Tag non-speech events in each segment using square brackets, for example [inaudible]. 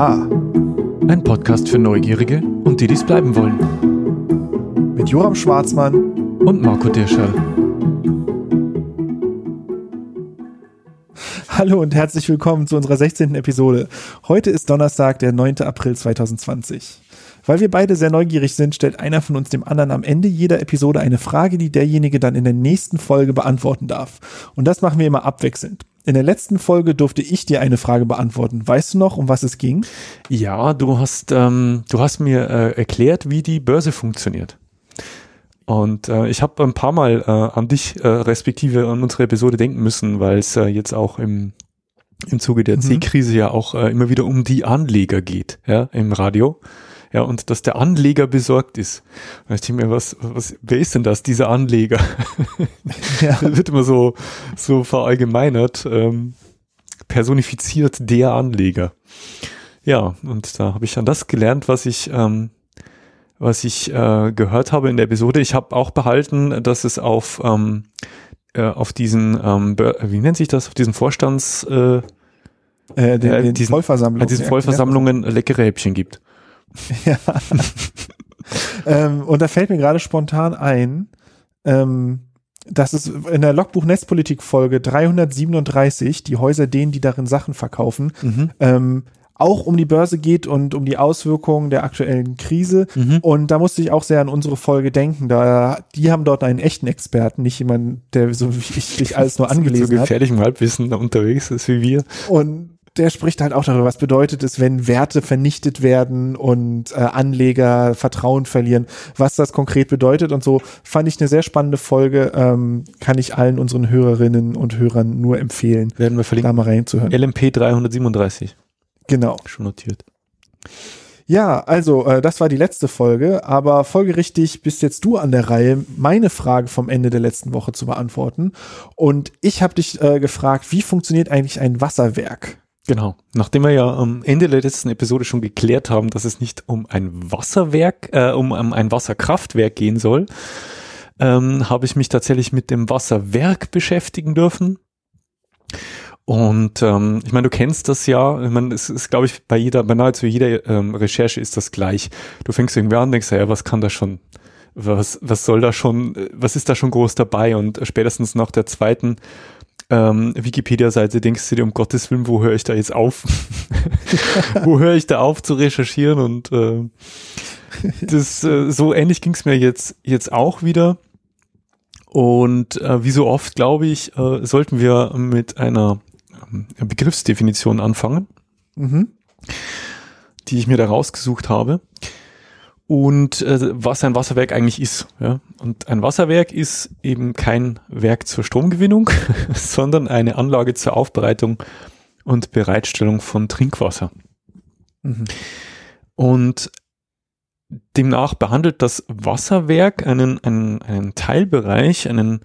Ein Podcast für Neugierige und die, die es bleiben wollen. Mit Joram Schwarzmann Und Marco Dirschall. Hallo und herzlich willkommen zu unserer 16. Episode. Heute ist Donnerstag, der 9. April 2020. Weil wir beide sehr neugierig sind, stellt einer von uns dem anderen am Ende jeder Episode eine Frage, die derjenige dann in der nächsten Folge beantworten darf. Und das machen wir immer abwechselnd. In der letzten Folge durfte ich dir eine Frage beantworten. Weißt du noch, um was es ging? Ja, du hast, ähm, du hast mir äh, erklärt, wie die Börse funktioniert. Und äh, ich habe ein paar Mal äh, an dich äh, respektive an unsere Episode denken müssen, weil es äh, jetzt auch im, im Zuge der Mhm. C-Krise ja auch äh, immer wieder um die Anleger geht, ja, im Radio. Ja, und dass der Anleger besorgt ist. Und ich denke mir, was, was, wer ist denn das, dieser Anleger? [laughs] Ja. Das wird immer so, so verallgemeinert, ähm, personifiziert der Anleger. Ja, und da habe ich an das gelernt, was ich, ähm, was ich äh, gehört habe in der Episode. Ich habe auch behalten, dass es auf, ähm, äh, auf diesen, ähm, wie nennt sich das, auf diesen Vorstands, äh, Äh, den, Äh, den diesen- Vollversammlungen. an diesen Vollversammlungen leckere Häppchen gibt. Ja. [laughs] ähm, und da fällt mir gerade spontan ein, ähm, dass es in der Logbuch Netzpolitik Folge 337, die Häuser denen, die darin Sachen verkaufen, Mhm. ähm, auch um die Börse geht und um die Auswirkungen der aktuellen Krise. Mhm. Und da musste ich auch sehr an unsere Folge denken. Da, die haben dort einen echten Experten, nicht jemanden, der so wie ich sich alles nur [laughs] so angelesen hat. gefährlichem Halbwissen unterwegs ist wie wir. Und der spricht halt auch darüber, was bedeutet es, wenn Werte vernichtet werden und äh, Anleger Vertrauen verlieren, was das konkret bedeutet und so. Fand ich eine sehr spannende Folge, ähm, kann ich allen unseren Hörerinnen und Hörern nur empfehlen, Werden wir da verlinken. mal reinzuhören. LMP 337. Genau. Schon notiert. Ja, also äh, das war die letzte Folge, aber folgerichtig bist jetzt du an der Reihe, meine Frage vom Ende der letzten Woche zu beantworten. Und ich habe dich äh, gefragt, wie funktioniert eigentlich ein Wasserwerk? Genau. Nachdem wir ja am Ende der letzten Episode schon geklärt haben, dass es nicht um ein Wasserwerk, äh, um, um ein Wasserkraftwerk gehen soll, ähm, habe ich mich tatsächlich mit dem Wasserwerk beschäftigen dürfen. Und ähm, ich meine, du kennst das ja. Ich meine, es ist, glaube ich, bei jeder, bei nahezu jeder ähm, Recherche ist das gleich. Du fängst irgendwie an, denkst, ja, was kann da schon, was, was soll da schon, was ist da schon groß dabei? Und spätestens nach der zweiten ähm, Wikipedia-Seite denkst du dir, um Gottes Willen, wo höre ich da jetzt auf? [laughs] wo höre ich da auf zu recherchieren? Und äh, das, äh, so ähnlich ging es mir jetzt, jetzt auch wieder. Und äh, wie so oft, glaube ich, äh, sollten wir mit einer ähm, Begriffsdefinition anfangen, Mhm. die ich mir da rausgesucht habe. Und äh, was ein Wasserwerk eigentlich ist. Ja? Und ein Wasserwerk ist eben kein Werk zur Stromgewinnung, [laughs] sondern eine Anlage zur Aufbereitung und Bereitstellung von Trinkwasser. Mhm. Und demnach behandelt das Wasserwerk einen, einen, einen Teilbereich, einen,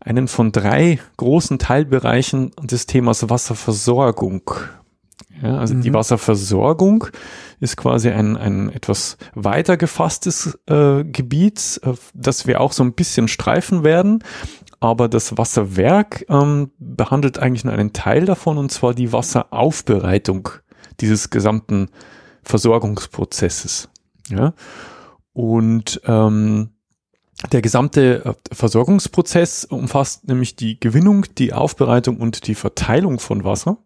einen von drei großen Teilbereichen des Themas Wasserversorgung. Ja, also die Mhm. Wasserversorgung ist quasi ein, ein etwas weiter gefasstes äh, Gebiet, äh, das wir auch so ein bisschen streifen werden. Aber das Wasserwerk ähm, behandelt eigentlich nur einen Teil davon, und zwar die Wasseraufbereitung dieses gesamten Versorgungsprozesses. Ja? Und ähm, der gesamte äh, Versorgungsprozess umfasst nämlich die Gewinnung, die Aufbereitung und die Verteilung von Wasser.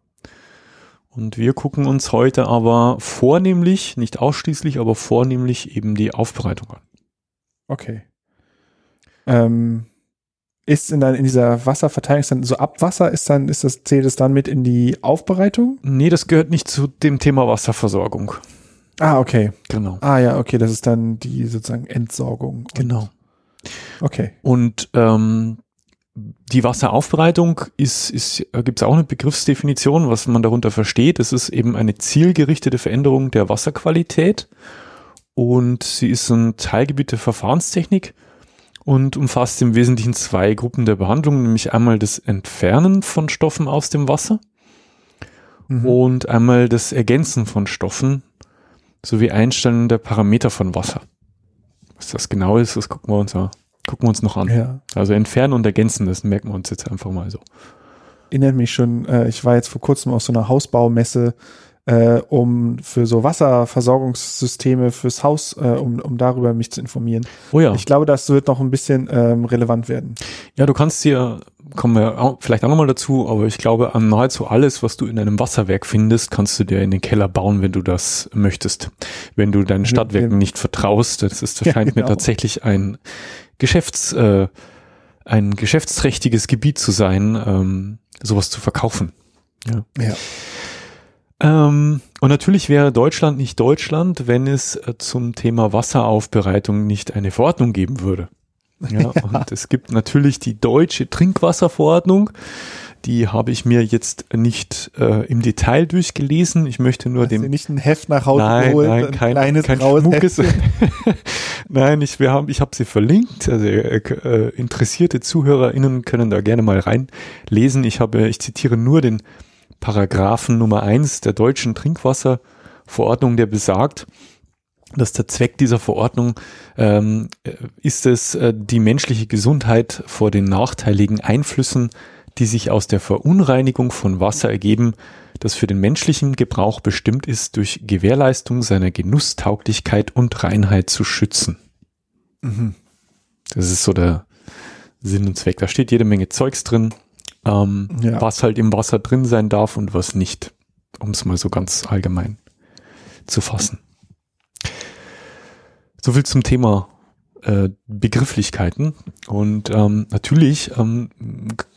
Und wir gucken uns heute aber vornehmlich, nicht ausschließlich, aber vornehmlich eben die Aufbereitung an. Okay. Ähm, ist in, dann in dieser Wasserverteilung dann so Abwasser ist dann ist das zählt es dann mit in die Aufbereitung? Nee, das gehört nicht zu dem Thema Wasserversorgung. Ah, okay. Genau. Ah ja, okay, das ist dann die sozusagen Entsorgung. Genau. Okay. Und ähm, die Wasseraufbereitung ist, ist gibt es auch eine Begriffsdefinition, was man darunter versteht. Es ist eben eine zielgerichtete Veränderung der Wasserqualität und sie ist ein Teilgebiet der Verfahrenstechnik und umfasst im Wesentlichen zwei Gruppen der Behandlung, nämlich einmal das Entfernen von Stoffen aus dem Wasser Mhm. und einmal das Ergänzen von Stoffen sowie Einstellen der Parameter von Wasser. Was das genau ist, das gucken wir uns, ja, gucken wir uns noch an. Ja. Also entfernen und ergänzen, das merken wir uns jetzt einfach mal so. Erinnert mich schon, äh, ich war jetzt vor kurzem auf so einer Hausbaumesse äh, um für so Wasserversorgungssysteme fürs Haus, äh, um, um darüber mich zu informieren. Oh ja. Ich glaube, das wird noch ein bisschen ähm, relevant werden. Ja, du kannst dir, kommen wir auch, vielleicht auch nochmal dazu, aber ich glaube, an nahezu alles, was du in einem Wasserwerk findest, kannst du dir in den Keller bauen, wenn du das möchtest. Wenn du deinen Stadtwerken nicht vertraust, das ist, das [laughs] Ja, scheint mir genau. tatsächlich ein Geschäfts, äh, ein geschäftsträchtiges Gebiet zu sein, ähm, sowas zu verkaufen. Ja. Ja. Ähm, und natürlich wäre Deutschland nicht Deutschland, wenn es äh, zum Thema Wasseraufbereitung nicht eine Verordnung geben würde. Ja, [laughs] und es gibt natürlich die deutsche Trinkwasserverordnung. Die habe ich mir jetzt nicht äh, im Detail durchgelesen. Ich möchte nur Hast du dem nicht ein Heft nach Hause nein, geholt, nein, ein kein, kleines kein graues [laughs] nein, ich, wir haben, ich habe sie verlinkt. Also äh, äh, interessierte ZuhörerInnen können da gerne mal reinlesen. Ich habe, ich zitiere nur den Paragraphen Nummer eins der deutschen Trinkwasserverordnung, der besagt, dass der Zweck dieser Verordnung ähm, äh, ist es, äh, die menschliche Gesundheit vor den nachteiligen Einflüssen, die sich aus der Verunreinigung von Wasser ergeben, das für den menschlichen Gebrauch bestimmt ist, durch Gewährleistung seiner Genusstauglichkeit und Reinheit zu schützen. Mhm. Das ist so der Sinn und Zweck. Da steht jede Menge Zeugs drin, ähm, Ja. was halt im Wasser drin sein darf und was nicht, um es mal so ganz allgemein zu fassen. So viel zum Thema äh, Begrifflichkeiten. Und ähm, natürlich ähm,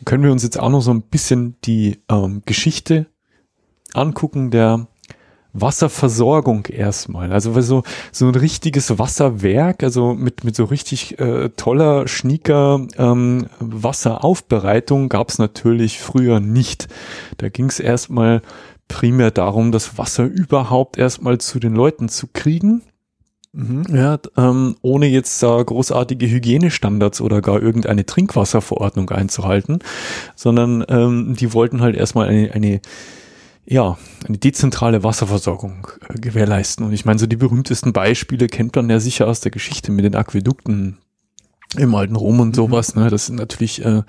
können wir uns jetzt auch noch so ein bisschen die ähm, Geschichte angucken der Wasserversorgung erstmal. Also weil so, so ein richtiges Wasserwerk, also mit, mit so richtig äh, toller, schnieker ähm, Wasseraufbereitung gab es natürlich früher nicht. Da ging es erstmal primär darum, das Wasser überhaupt erstmal zu den Leuten zu kriegen. Mhm. Ja, ähm, ohne jetzt da großartige Hygienestandards oder gar irgendeine Trinkwasserverordnung einzuhalten, sondern ähm, die wollten halt erstmal eine, eine ja, eine dezentrale Wasserversorgung äh, gewährleisten. Und ich meine, so die berühmtesten Beispiele kennt man ja sicher aus der Geschichte mit den Aquädukten im alten Rom und sowas. Ne? Das sind natürlich äh,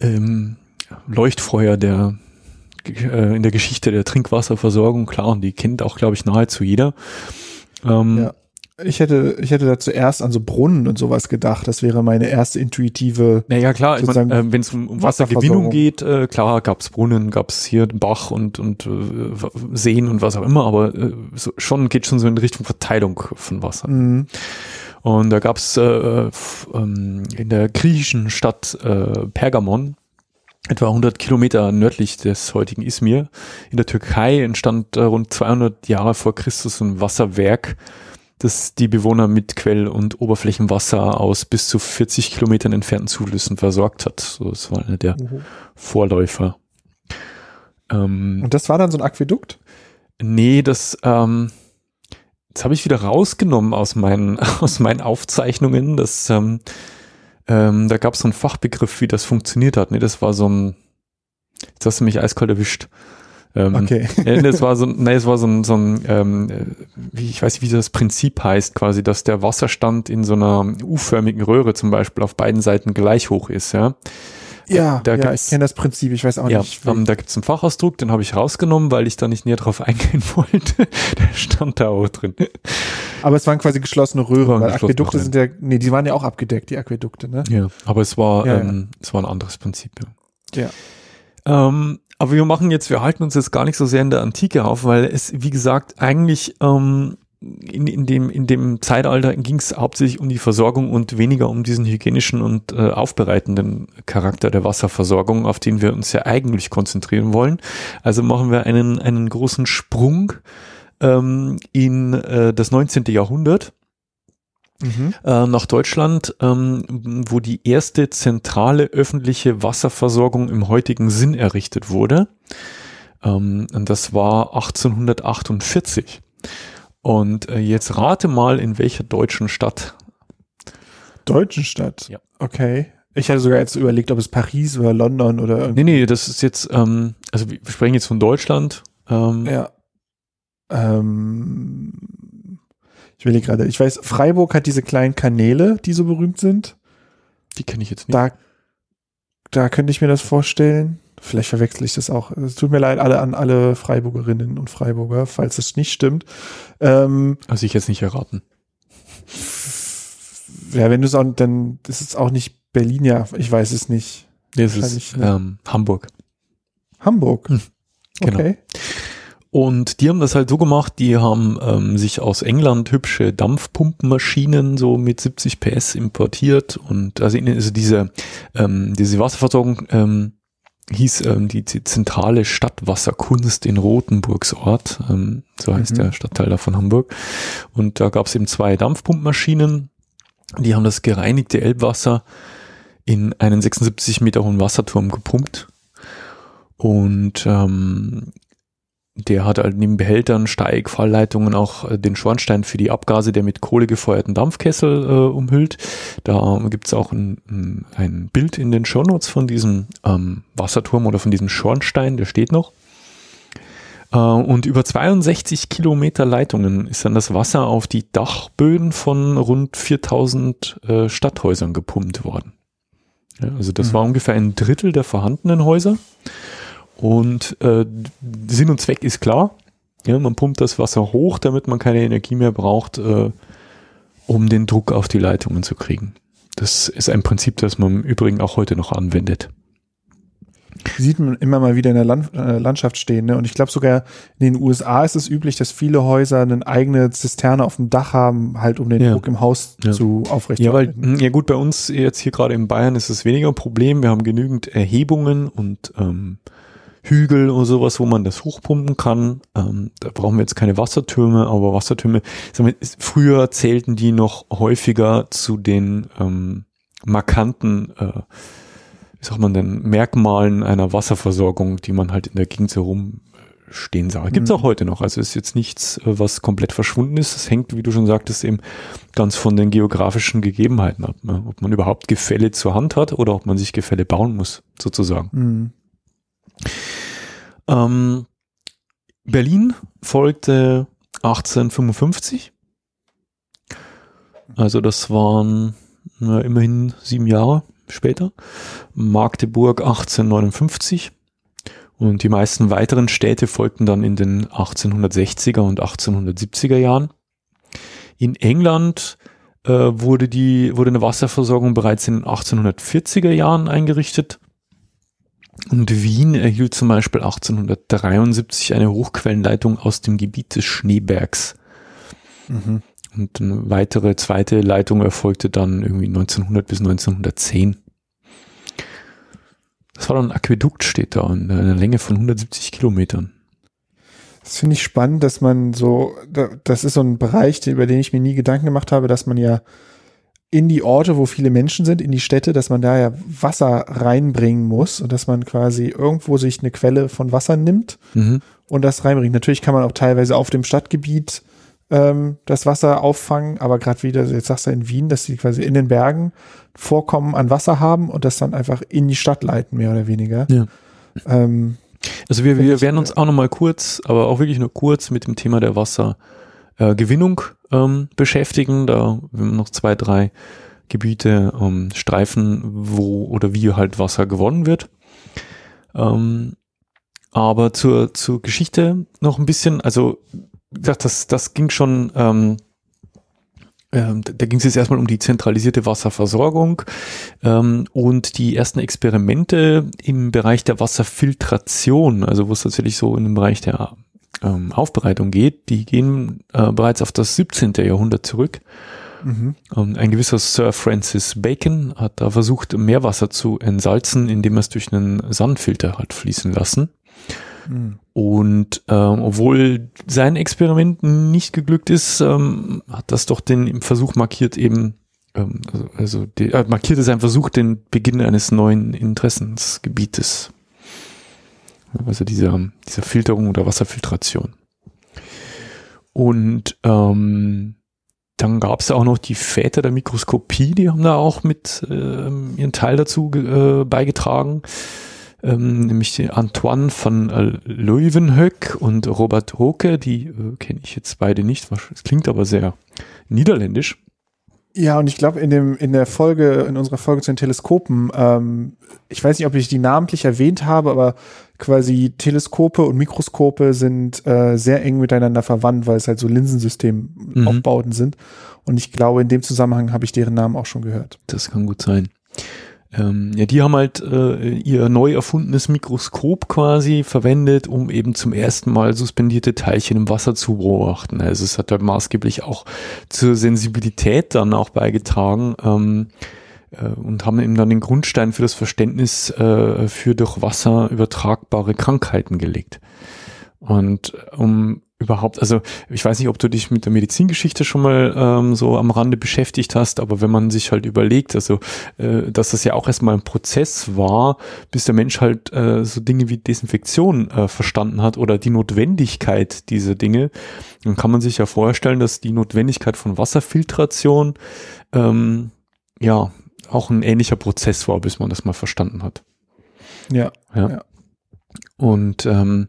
ähm, Leuchtfeuer der äh, in der Geschichte der Trinkwasserversorgung, klar, und die kennt auch, glaube ich, nahezu jeder. Ähm, Ja. Ich hätte, ich hätte da zuerst an so Brunnen und sowas gedacht. Das wäre meine erste intuitive. Naja, klar, ich mein, äh, wenn es um, Wassergewinnung geht, äh, klar, gab's Brunnen, gab's hier einen Bach und, und äh, Seen und was auch immer, aber äh, so, schon geht schon so in Richtung Verteilung von Wasser. Mhm. Und da gab's äh, ähm, in der griechischen Stadt äh, Pergamon, etwa 100 Kilometer nördlich des heutigen Izmir, in der Türkei entstand äh, rund 200 Jahre vor Christus ein Wasserwerk, das die Bewohner mit Quell- und Oberflächenwasser aus bis zu 40 Kilometern entfernten Zuflüssen versorgt hat. So, das war einer der Vorläufer. Ähm, Und das war dann so ein Aquädukt? Nee, das, ähm, das habe ich wieder rausgenommen aus meinen, [laughs] aus meinen Aufzeichnungen. Das, ähm, ähm, da gab es so einen Fachbegriff, wie das funktioniert hat. Nee, das war so ein, jetzt hast du mich eiskalt erwischt. Ähm, Okay. [laughs] das war so, nee, es war so ein, so ein ähm, äh, wie, ich weiß nicht, wie das Prinzip heißt, quasi, dass der Wasserstand in so einer U-förmigen Röhre zum Beispiel auf beiden Seiten gleich hoch ist, ja. Ja, da ja ich kenne das Prinzip. Ich weiß auch Ja, nicht. ähm, da gibt's einen Fachausdruck, den habe ich rausgenommen, weil ich da nicht näher drauf [laughs] eingehen wollte. Der stand da auch drin. aber es waren quasi geschlossene Röhren, weil Aquädukte sind ja, nee, die waren ja auch abgedeckt, die Aquädukte, ne? Ja, aber es war, Ja, ähm, es war ein anderes Prinzip. Ja. Ja. Ähm, aber wir machen jetzt, wir halten uns jetzt gar nicht so sehr in der Antike auf, weil es, wie gesagt, eigentlich ähm, in, in, dem, in dem Zeitalter ging es hauptsächlich um die Versorgung und weniger um diesen hygienischen und äh, aufbereitenden Charakter der Wasserversorgung, auf den wir uns ja eigentlich konzentrieren wollen. Also machen wir einen, einen großen Sprung ähm, in äh, das 19. Jahrhundert Mhm. äh, nach Deutschland, ähm, wo die erste zentrale öffentliche Wasserversorgung im heutigen Sinn errichtet wurde. Ähm, das war 1848. Und äh, jetzt rate mal, in welcher deutschen Stadt. Deutschen Stadt. Ja. Okay. Ich hatte sogar jetzt überlegt, ob es Paris oder London oder irgendwie. Nee, nee, das ist jetzt, ähm, also wir wir sprechen jetzt von Deutschland. Ähm, Ja. Ähm, ich will gerade, ich weiß, Freiburg hat diese kleinen Kanäle, die so berühmt sind. Die kenne ich jetzt nicht. Da, da könnte ich mir das vorstellen. Vielleicht verwechsel ich das auch. Es tut mir leid alle an alle Freiburgerinnen und Freiburger, falls es nicht stimmt. Ähm, Also ich jetzt nicht erraten. ja, wenn du es auch, dann ist es auch nicht Berlin, ja, ich weiß es nicht. Das ist Wahrscheinlich nicht. ähm, Hamburg. Hamburg. Hm, genau. Okay. Und die haben das halt so gemacht, die haben ähm, sich aus England hübsche Dampfpumpenmaschinen so mit 70 PS importiert und also, also diese, ähm, diese Wasserversorgung ähm, hieß ähm, die, die zentrale Stadtwasserkunst in Rothenburgsort, ähm, so heißt Mhm. der Stadtteil da von Hamburg. Und da gab es eben zwei Dampfpumpmaschinen, die haben das gereinigte Elbwasser in einen 76 Meter hohen Wasserturm gepumpt. Und ähm, der hat halt neben Behältern, Steig, Fallleitungen auch äh, den Schornstein für die Abgase der mit Kohle gefeuerten Dampfkessel äh, umhüllt. Da gibt's auch ein, ein- ein Bild in den Shownotes von diesem ähm, Wasserturm oder von diesem Schornstein, der steht noch. Äh, und über 62 Kilometer Leitungen ist dann das Wasser auf die Dachböden von rund 4000 äh, Stadthäusern gepumpt worden. Ja, also das Mhm. war ungefähr ein Drittel der vorhandenen Häuser. Und äh, Sinn und Zweck ist klar. Ja, man pumpt das Wasser hoch, damit man keine Energie mehr braucht, äh, um den Druck auf die Leitungen zu kriegen. Das ist ein Prinzip, das man im Übrigen auch heute noch anwendet. Sieht man immer mal wieder in der Land, äh, Landschaft stehen. Ne? Und ich glaube sogar in den USA ist es üblich, dass viele Häuser eine eigene Zisterne auf dem Dach haben, halt um den Ja. Druck im Haus Ja. zu Ja, weil, aufrechtzuerhalten. ja gut, bei uns jetzt hier gerade in Bayern ist es weniger ein Problem. Wir haben genügend Erhebungen und ähm, Hügel oder sowas, wo man das hochpumpen kann. Ähm, da brauchen wir jetzt keine Wassertürme, aber Wassertürme, wir, früher zählten die noch häufiger zu den ähm, markanten, äh, wie sagt man denn, Merkmalen einer Wasserversorgung, die man halt in der Gegend herum stehen sah. Gibt's Mhm. auch heute noch. Also ist jetzt nichts, äh, was komplett verschwunden ist. Es hängt, wie du schon sagtest, eben ganz von den geografischen Gegebenheiten ab. Ne? Ob man überhaupt Gefälle zur Hand hat oder ob man sich Gefälle bauen muss, sozusagen. Ähm, Berlin folgte 1855. Also das waren na, immerhin sieben Jahre später. Magdeburg 1859. Und die meisten weiteren Städte folgten dann in den 1860er und 1870er Jahren. In England äh, wurde die wurde eine Wasserversorgung bereits in den 1840er Jahren eingerichtet. Und Wien erhielt zum Beispiel 1873 eine Hochquellenleitung aus dem Gebiet des Schneebergs. Mhm. Und eine weitere zweite Leitung erfolgte dann irgendwie 1900 bis 1910. Das war dann ein Aquädukt, steht da, in einer Länge von 170 Kilometern. Das finde ich spannend, dass man so, da- das ist so ein Bereich, über den ich mir nie Gedanken gemacht habe, dass man ja in die Orte, wo viele Menschen sind, in die Städte, dass man da ja Wasser reinbringen muss und dass man quasi irgendwo sich eine Quelle von Wasser nimmt Mhm. und das reinbringt. Natürlich kann man auch teilweise auf dem Stadtgebiet ähm, das Wasser auffangen, aber gerade wieder, jetzt sagst du in Wien, dass sie quasi in den Bergen Vorkommen an Wasser haben und das dann einfach in die Stadt leiten, mehr oder weniger. Ja. Ähm, Also wir, wir werden uns auch nochmal kurz, aber auch wirklich nur kurz mit dem Thema der Wassergewinnung äh, ähm, beschäftigen. Da noch zwei, drei Gebiete ähm, streifen, wo oder wie halt Wasser gewonnen wird. Ähm, aber zur, zur Geschichte noch ein bisschen, also das, das ging schon, ähm, ähm, da ging es jetzt erstmal um die zentralisierte Wasserversorgung ähm, und die ersten Experimente im Bereich der Wasserfiltration, also wo es tatsächlich so in den Bereich der ähm, Aufbereitung geht, die gehen äh, bereits auf das 17. Jahrhundert zurück. mhm. Ähm, ein gewisser Sir Francis Bacon hat da versucht, Meerwasser zu entsalzen, indem er es durch einen Sandfilter hat fließen lassen. Mhm. Und ähm, obwohl sein Experiment nicht geglückt ist, ähm, hat das doch den Versuch markiert eben, ähm, also, also die, äh, markierte sein Versuch den Beginn eines neuen Interessensgebietes. Also dieser, dieser Filterung oder Wasserfiltration. Und ähm, dann gab es auch noch die Väter der Mikroskopie, die haben da auch mit ähm, ihren Teil dazu äh, beigetragen ähm, nämlich Antoine van äh, Leuwenhoek und Robert Hoke, die äh, kenne ich jetzt beide nicht, es klingt aber sehr niederländisch. Ja, und ich glaube, in dem, in der Folge, in unserer Folge zu den Teleskopen, ähm, ich weiß nicht, ob ich die namentlich erwähnt habe, aber quasi Teleskope und Mikroskope sind äh, sehr eng miteinander verwandt, weil es halt so Linsensystemaufbauten mhm. sind. Und ich glaube, in dem Zusammenhang habe ich deren Namen auch schon gehört. Das kann gut sein. Ähm, ja, die haben halt äh, ihr neu erfundenes Mikroskop quasi verwendet, um eben zum ersten Mal suspendierte Teilchen im Wasser zu beobachten. Also es hat halt maßgeblich auch zur Sensibilität dann auch beigetragen ähm, äh, und haben eben dann den Grundstein für das Verständnis äh, für durch Wasser übertragbare Krankheiten gelegt. Und um überhaupt, also ich weiß nicht, ob du dich mit der Medizingeschichte schon mal ähm, so am Rande beschäftigt hast, aber wenn man sich halt überlegt, also äh, dass das ja auch erstmal ein Prozess war, bis der Mensch halt äh, so Dinge wie Desinfektion äh, verstanden hat oder die Notwendigkeit dieser Dinge, dann kann man sich ja vorstellen, dass die Notwendigkeit von Wasserfiltration ähm, ja auch ein ähnlicher Prozess war, bis man das mal verstanden hat. Ja. Ja. ja. Und ähm,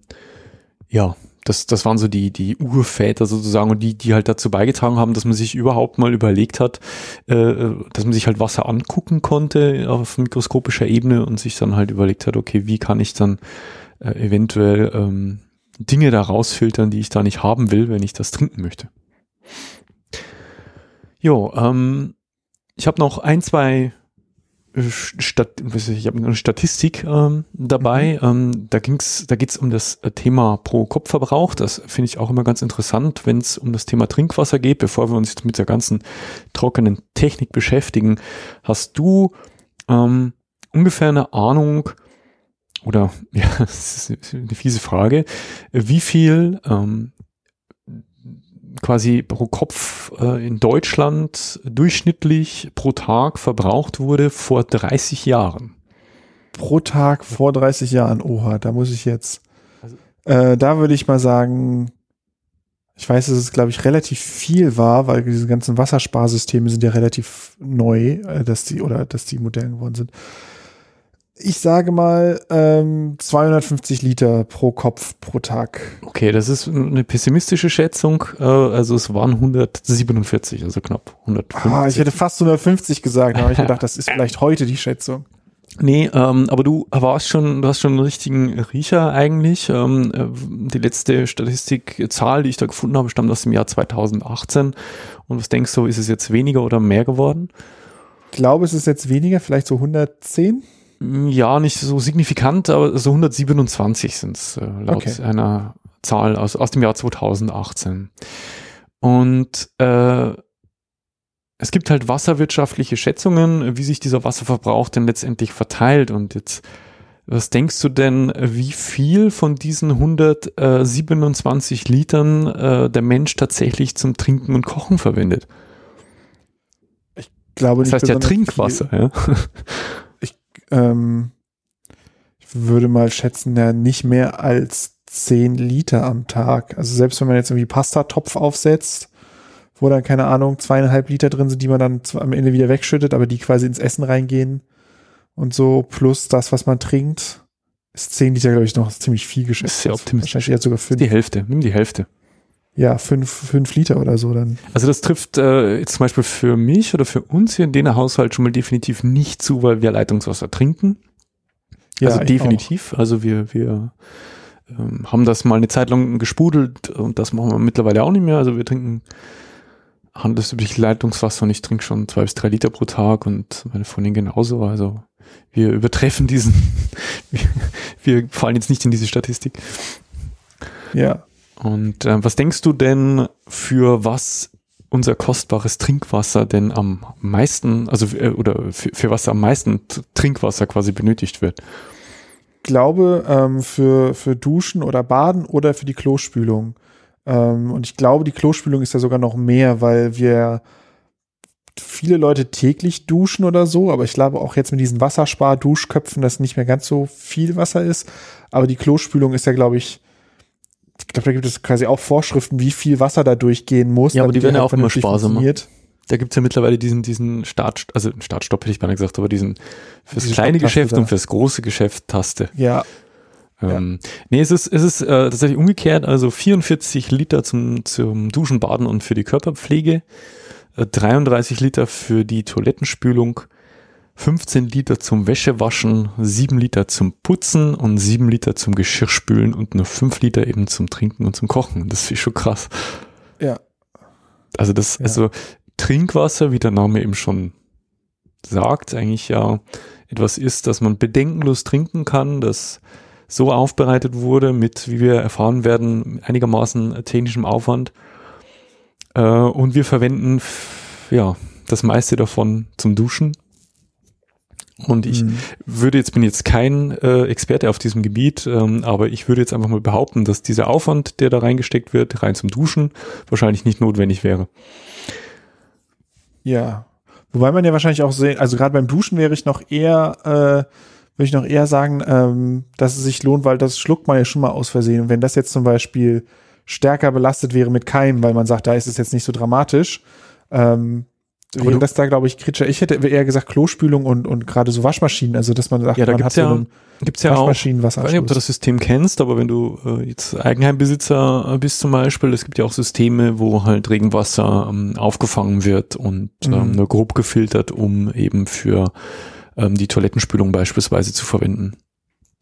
ja, das, das waren so die, die Urväter sozusagen und die, die halt dazu beigetragen haben, dass man sich überhaupt mal überlegt hat, äh, dass man sich halt Wasser angucken konnte auf mikroskopischer Ebene und sich dann halt überlegt hat, okay, wie kann ich dann äh, eventuell ähm, Dinge da rausfiltern, die ich da nicht haben will, wenn ich das trinken möchte. Jo, ähm, ich habe noch ein, zwei Stat ich habe eine Statistik ähm, dabei. Mhm. Ähm, da ging's, da geht's um das äh, Thema pro Kopfverbrauch. Das finde ich auch immer ganz interessant, wenn es um das Thema Trinkwasser geht. Bevor wir uns jetzt mit der ganzen trockenen Technik beschäftigen, hast du ähm, ungefähr eine Ahnung oder [laughs] ja, das ist eine fiese Frage, wie viel ähm, quasi pro Kopf äh, in Deutschland durchschnittlich pro Tag verbraucht wurde vor 30 Jahren. Pro Tag vor 30 Jahren, oha, da muss ich jetzt, äh, da würde ich mal sagen, ich weiß, dass es, glaube ich, relativ viel war, weil diese ganzen Wassersparsysteme sind ja relativ neu, äh, dass die, oder dass die modern geworden sind ich sage mal ähm, 250 Liter pro Kopf pro Tag. Okay, das ist eine pessimistische Schätzung. Äh, also es waren 147, also knapp 150. Ah, ich hätte fast 150 gesagt, aber ich gedacht, das ist vielleicht heute die Schätzung. Nee, ähm, aber du warst schon, du hast schon einen richtigen Riecher eigentlich. Ähm, äh, die letzte Statistikzahl, die ich da gefunden habe, stammt aus dem Jahr 2018. Und was denkst du, ist es jetzt weniger oder mehr geworden? Ich glaube, es ist jetzt weniger, vielleicht so 110. Ja, nicht so signifikant, aber so 127 sind es äh, laut okay. einer Zahl aus, aus dem Jahr 2018. Und äh, es gibt halt wasserwirtschaftliche Schätzungen, wie sich dieser Wasserverbrauch denn letztendlich verteilt. Und jetzt, was denkst du denn, wie viel von diesen 127 Litern äh, der Mensch tatsächlich zum Trinken und Kochen verwendet? Ich glaube nicht. Das heißt ja Trinkwasser, viel. ja. Ähm, ich würde mal schätzen, ja, nicht mehr als 10 Liter am Tag. Also selbst wenn man jetzt irgendwie Pastatopf aufsetzt, wo dann, keine Ahnung, zweieinhalb Liter drin sind, die man dann am Ende wieder wegschüttet, aber die quasi ins Essen reingehen und so, plus das, was man trinkt, ist 10 Liter, glaube ich, noch ziemlich viel geschätzt. Sehr optimistisch. Wahrscheinlich jetzt sogar fünf. Die Hälfte, nimm die Hälfte. Ja, fünf, fünf Liter oder so dann. Also das trifft äh, jetzt zum Beispiel für mich oder für uns hier in den Haushalt schon mal definitiv nicht zu, weil wir Leitungswasser trinken. Ja, also definitiv. Auch. Also wir, wir ähm, haben das mal eine Zeit lang gespudelt und das machen wir mittlerweile auch nicht mehr. Also wir trinken handelsüblich Leitungswasser und ich trinke schon zwei bis drei Liter pro Tag und meine Freundin genauso. Also wir übertreffen diesen, [laughs] wir, wir fallen jetzt nicht in diese Statistik. Ja. Und äh, was denkst du denn, für was unser kostbares Trinkwasser denn am meisten, also äh, oder für, für was am meisten Trinkwasser quasi benötigt wird? Ich glaube, ähm, für, für Duschen oder Baden oder für die Klospülung. Ähm, und ich glaube, die Klospülung ist ja sogar noch mehr, weil wir viele Leute täglich duschen oder so, aber ich glaube auch jetzt mit diesen Wasserspar-Duschköpfen, dass nicht mehr ganz so viel Wasser ist. Aber die Klospülung ist ja, glaube ich, ich glaube, da gibt es quasi auch Vorschriften, wie viel Wasser da durchgehen muss. Ja, aber die werden ja auch immer sparsamer. Da gibt's ja mittlerweile diesen, diesen Start, also Startstopp hätte ich beinahe gesagt, aber diesen fürs Diese kleine Geschäft da. und fürs große Geschäft Taste. Ja. Ähm, ja. Nee, es ist, es ist äh, tatsächlich umgekehrt, also 44 Liter zum, zum Duschen, Baden und für die Körperpflege. äh, 33 Liter für die Toilettenspülung, 15 Liter zum Wäschewaschen, 7 Liter zum Putzen und 7 Liter zum Geschirrspülen und nur 5 Liter eben zum Trinken und zum Kochen. Das ist schon krass. Ja. Also das, Ja. also Trinkwasser, wie der Name eben schon sagt, eigentlich ja etwas ist, das man bedenkenlos trinken kann, das so aufbereitet wurde mit, wie wir erfahren werden, einigermaßen technischem Aufwand. Äh, und wir verwenden ja das meiste davon zum Duschen. Und ich Mhm. würde jetzt, bin jetzt kein äh, Experte auf diesem Gebiet, ähm, aber ich würde jetzt einfach mal behaupten, dass dieser Aufwand, der da reingesteckt wird, rein zum Duschen, wahrscheinlich nicht notwendig wäre. Ja. Wobei man ja wahrscheinlich auch sehen, also gerade beim Duschen wäre ich noch eher, äh, würde ich noch eher sagen, ähm, dass es sich lohnt, weil das schluckt man ja schon mal aus Versehen. Und wenn das jetzt zum Beispiel stärker belastet wäre mit Keimen, weil man sagt, da ist es jetzt nicht so dramatisch, ähm, wäre das da, glaube ich, kritischer. Ich hätte eher gesagt Klospülung und, und gerade so Waschmaschinen, also dass man sagt, Ja, da man gibt's hat ja so einen Gibt's ja auch. Ich weiß nicht, ob du das System kennst, aber wenn du äh, jetzt Eigenheimbesitzer bist zum Beispiel, es gibt ja auch Systeme, wo halt Regenwasser ähm, aufgefangen wird und ähm, Mhm. nur grob gefiltert, um eben für ähm, die Toilettenspülung beispielsweise zu verwenden.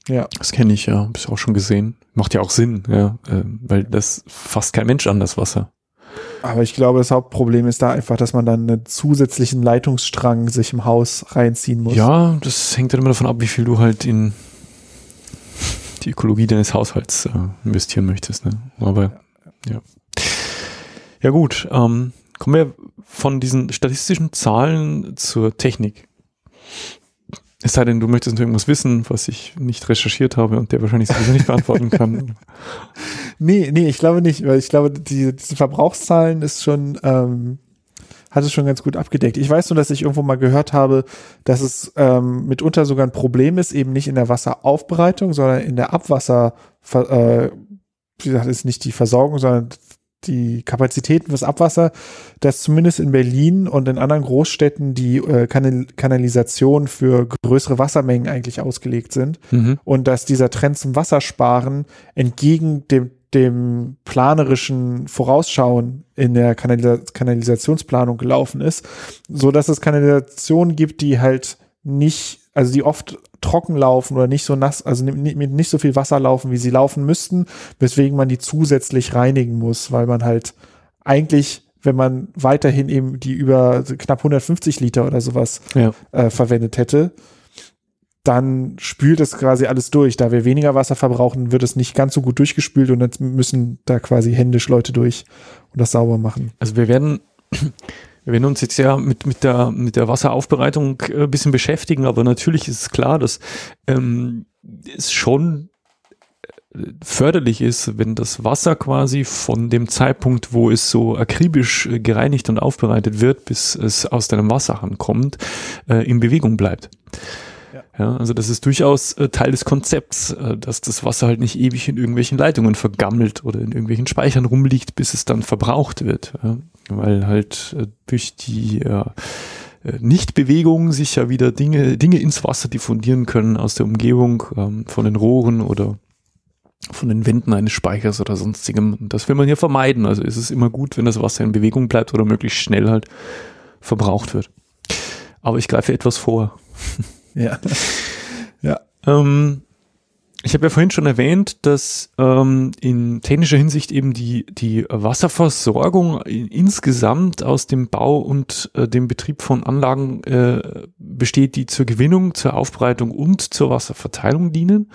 Ja. Das kenne ich ja, hab ich auch schon gesehen. Macht ja auch Sinn, ja, äh, weil das fasst kein Mensch an, das Wasser. Aber ich glaube, das Hauptproblem ist da einfach, dass man dann einen zusätzlichen Leitungsstrang sich im Haus reinziehen muss. Ja, das hängt dann immer davon ab, wie viel du halt in die Ökologie deines Haushalts äh, investieren möchtest. Ne? Aber ja. Ja gut, ähm, kommen wir von diesen statistischen Zahlen zur Technik. Es sei denn, du möchtest noch irgendwas wissen, was ich nicht recherchiert habe und der wahrscheinlich sowieso nicht beantworten kann. [laughs] Nee, nee, ich glaube nicht, weil ich glaube, die, diese Verbrauchszahlen ist schon, ähm, hat es schon ganz gut abgedeckt. Ich weiß nur, dass ich irgendwo mal gehört habe, dass es ähm, mitunter sogar ein Problem ist, eben nicht in der Wasseraufbereitung, sondern in der Abwasser, äh, wie gesagt, ist nicht die Versorgung, sondern die Kapazitäten fürs Abwasser, dass zumindest in Berlin und in anderen Großstädten die äh, Kanal Kanalisation für größere Wassermengen eigentlich ausgelegt sind Mhm. und dass dieser Trend zum Wassersparen entgegen dem, dem planerischen Vorausschauen in der Kanalisa Kanalisationsplanung gelaufen ist, so dass es Kanalisationen gibt, die halt nicht, also die oft trocken laufen oder nicht so nass, also mit nicht so viel Wasser laufen, wie sie laufen müssten, weswegen man die zusätzlich reinigen muss, weil man halt eigentlich, wenn man weiterhin eben die über knapp 150 Liter oder sowas Ja. äh, verwendet hätte, dann spült es quasi alles durch. Da wir weniger Wasser verbrauchen, wird es nicht ganz so gut durchgespült und jetzt müssen da quasi händisch Leute durch und das sauber machen. Also wir werden, wir werden uns jetzt ja mit, mit, der, mit der Wasseraufbereitung äh, ein bisschen beschäftigen, aber natürlich ist es klar, dass ähm, es schon äh, förderlich ist, wenn das Wasser quasi von dem Zeitpunkt, wo es so akribisch äh, gereinigt und aufbereitet wird, bis es aus deinem Wasserhahn kommt, äh, in Bewegung bleibt. Ja. Ja, also das ist durchaus äh, Teil des Konzepts, äh, dass das Wasser halt nicht ewig in irgendwelchen Leitungen vergammelt oder in irgendwelchen Speichern rumliegt, bis es dann verbraucht wird. Ja, weil halt äh, durch die äh, Nichtbewegung sich ja wieder Dinge, Dinge ins Wasser diffundieren können aus der Umgebung, ähm, von den Rohren oder von den Wänden eines Speichers oder sonstigem. Das will man ja vermeiden. Also ist es immer gut, wenn das Wasser in Bewegung bleibt oder möglichst schnell halt verbraucht wird. Aber ich greife etwas vor. Ja. [laughs] ja. Ähm, ich habe ja vorhin schon erwähnt, dass ähm, in technischer Hinsicht eben die, die Wasserversorgung in, insgesamt aus dem Bau und äh, dem Betrieb von Anlagen äh, besteht, die zur Gewinnung, zur Aufbereitung und zur Wasserverteilung dienen.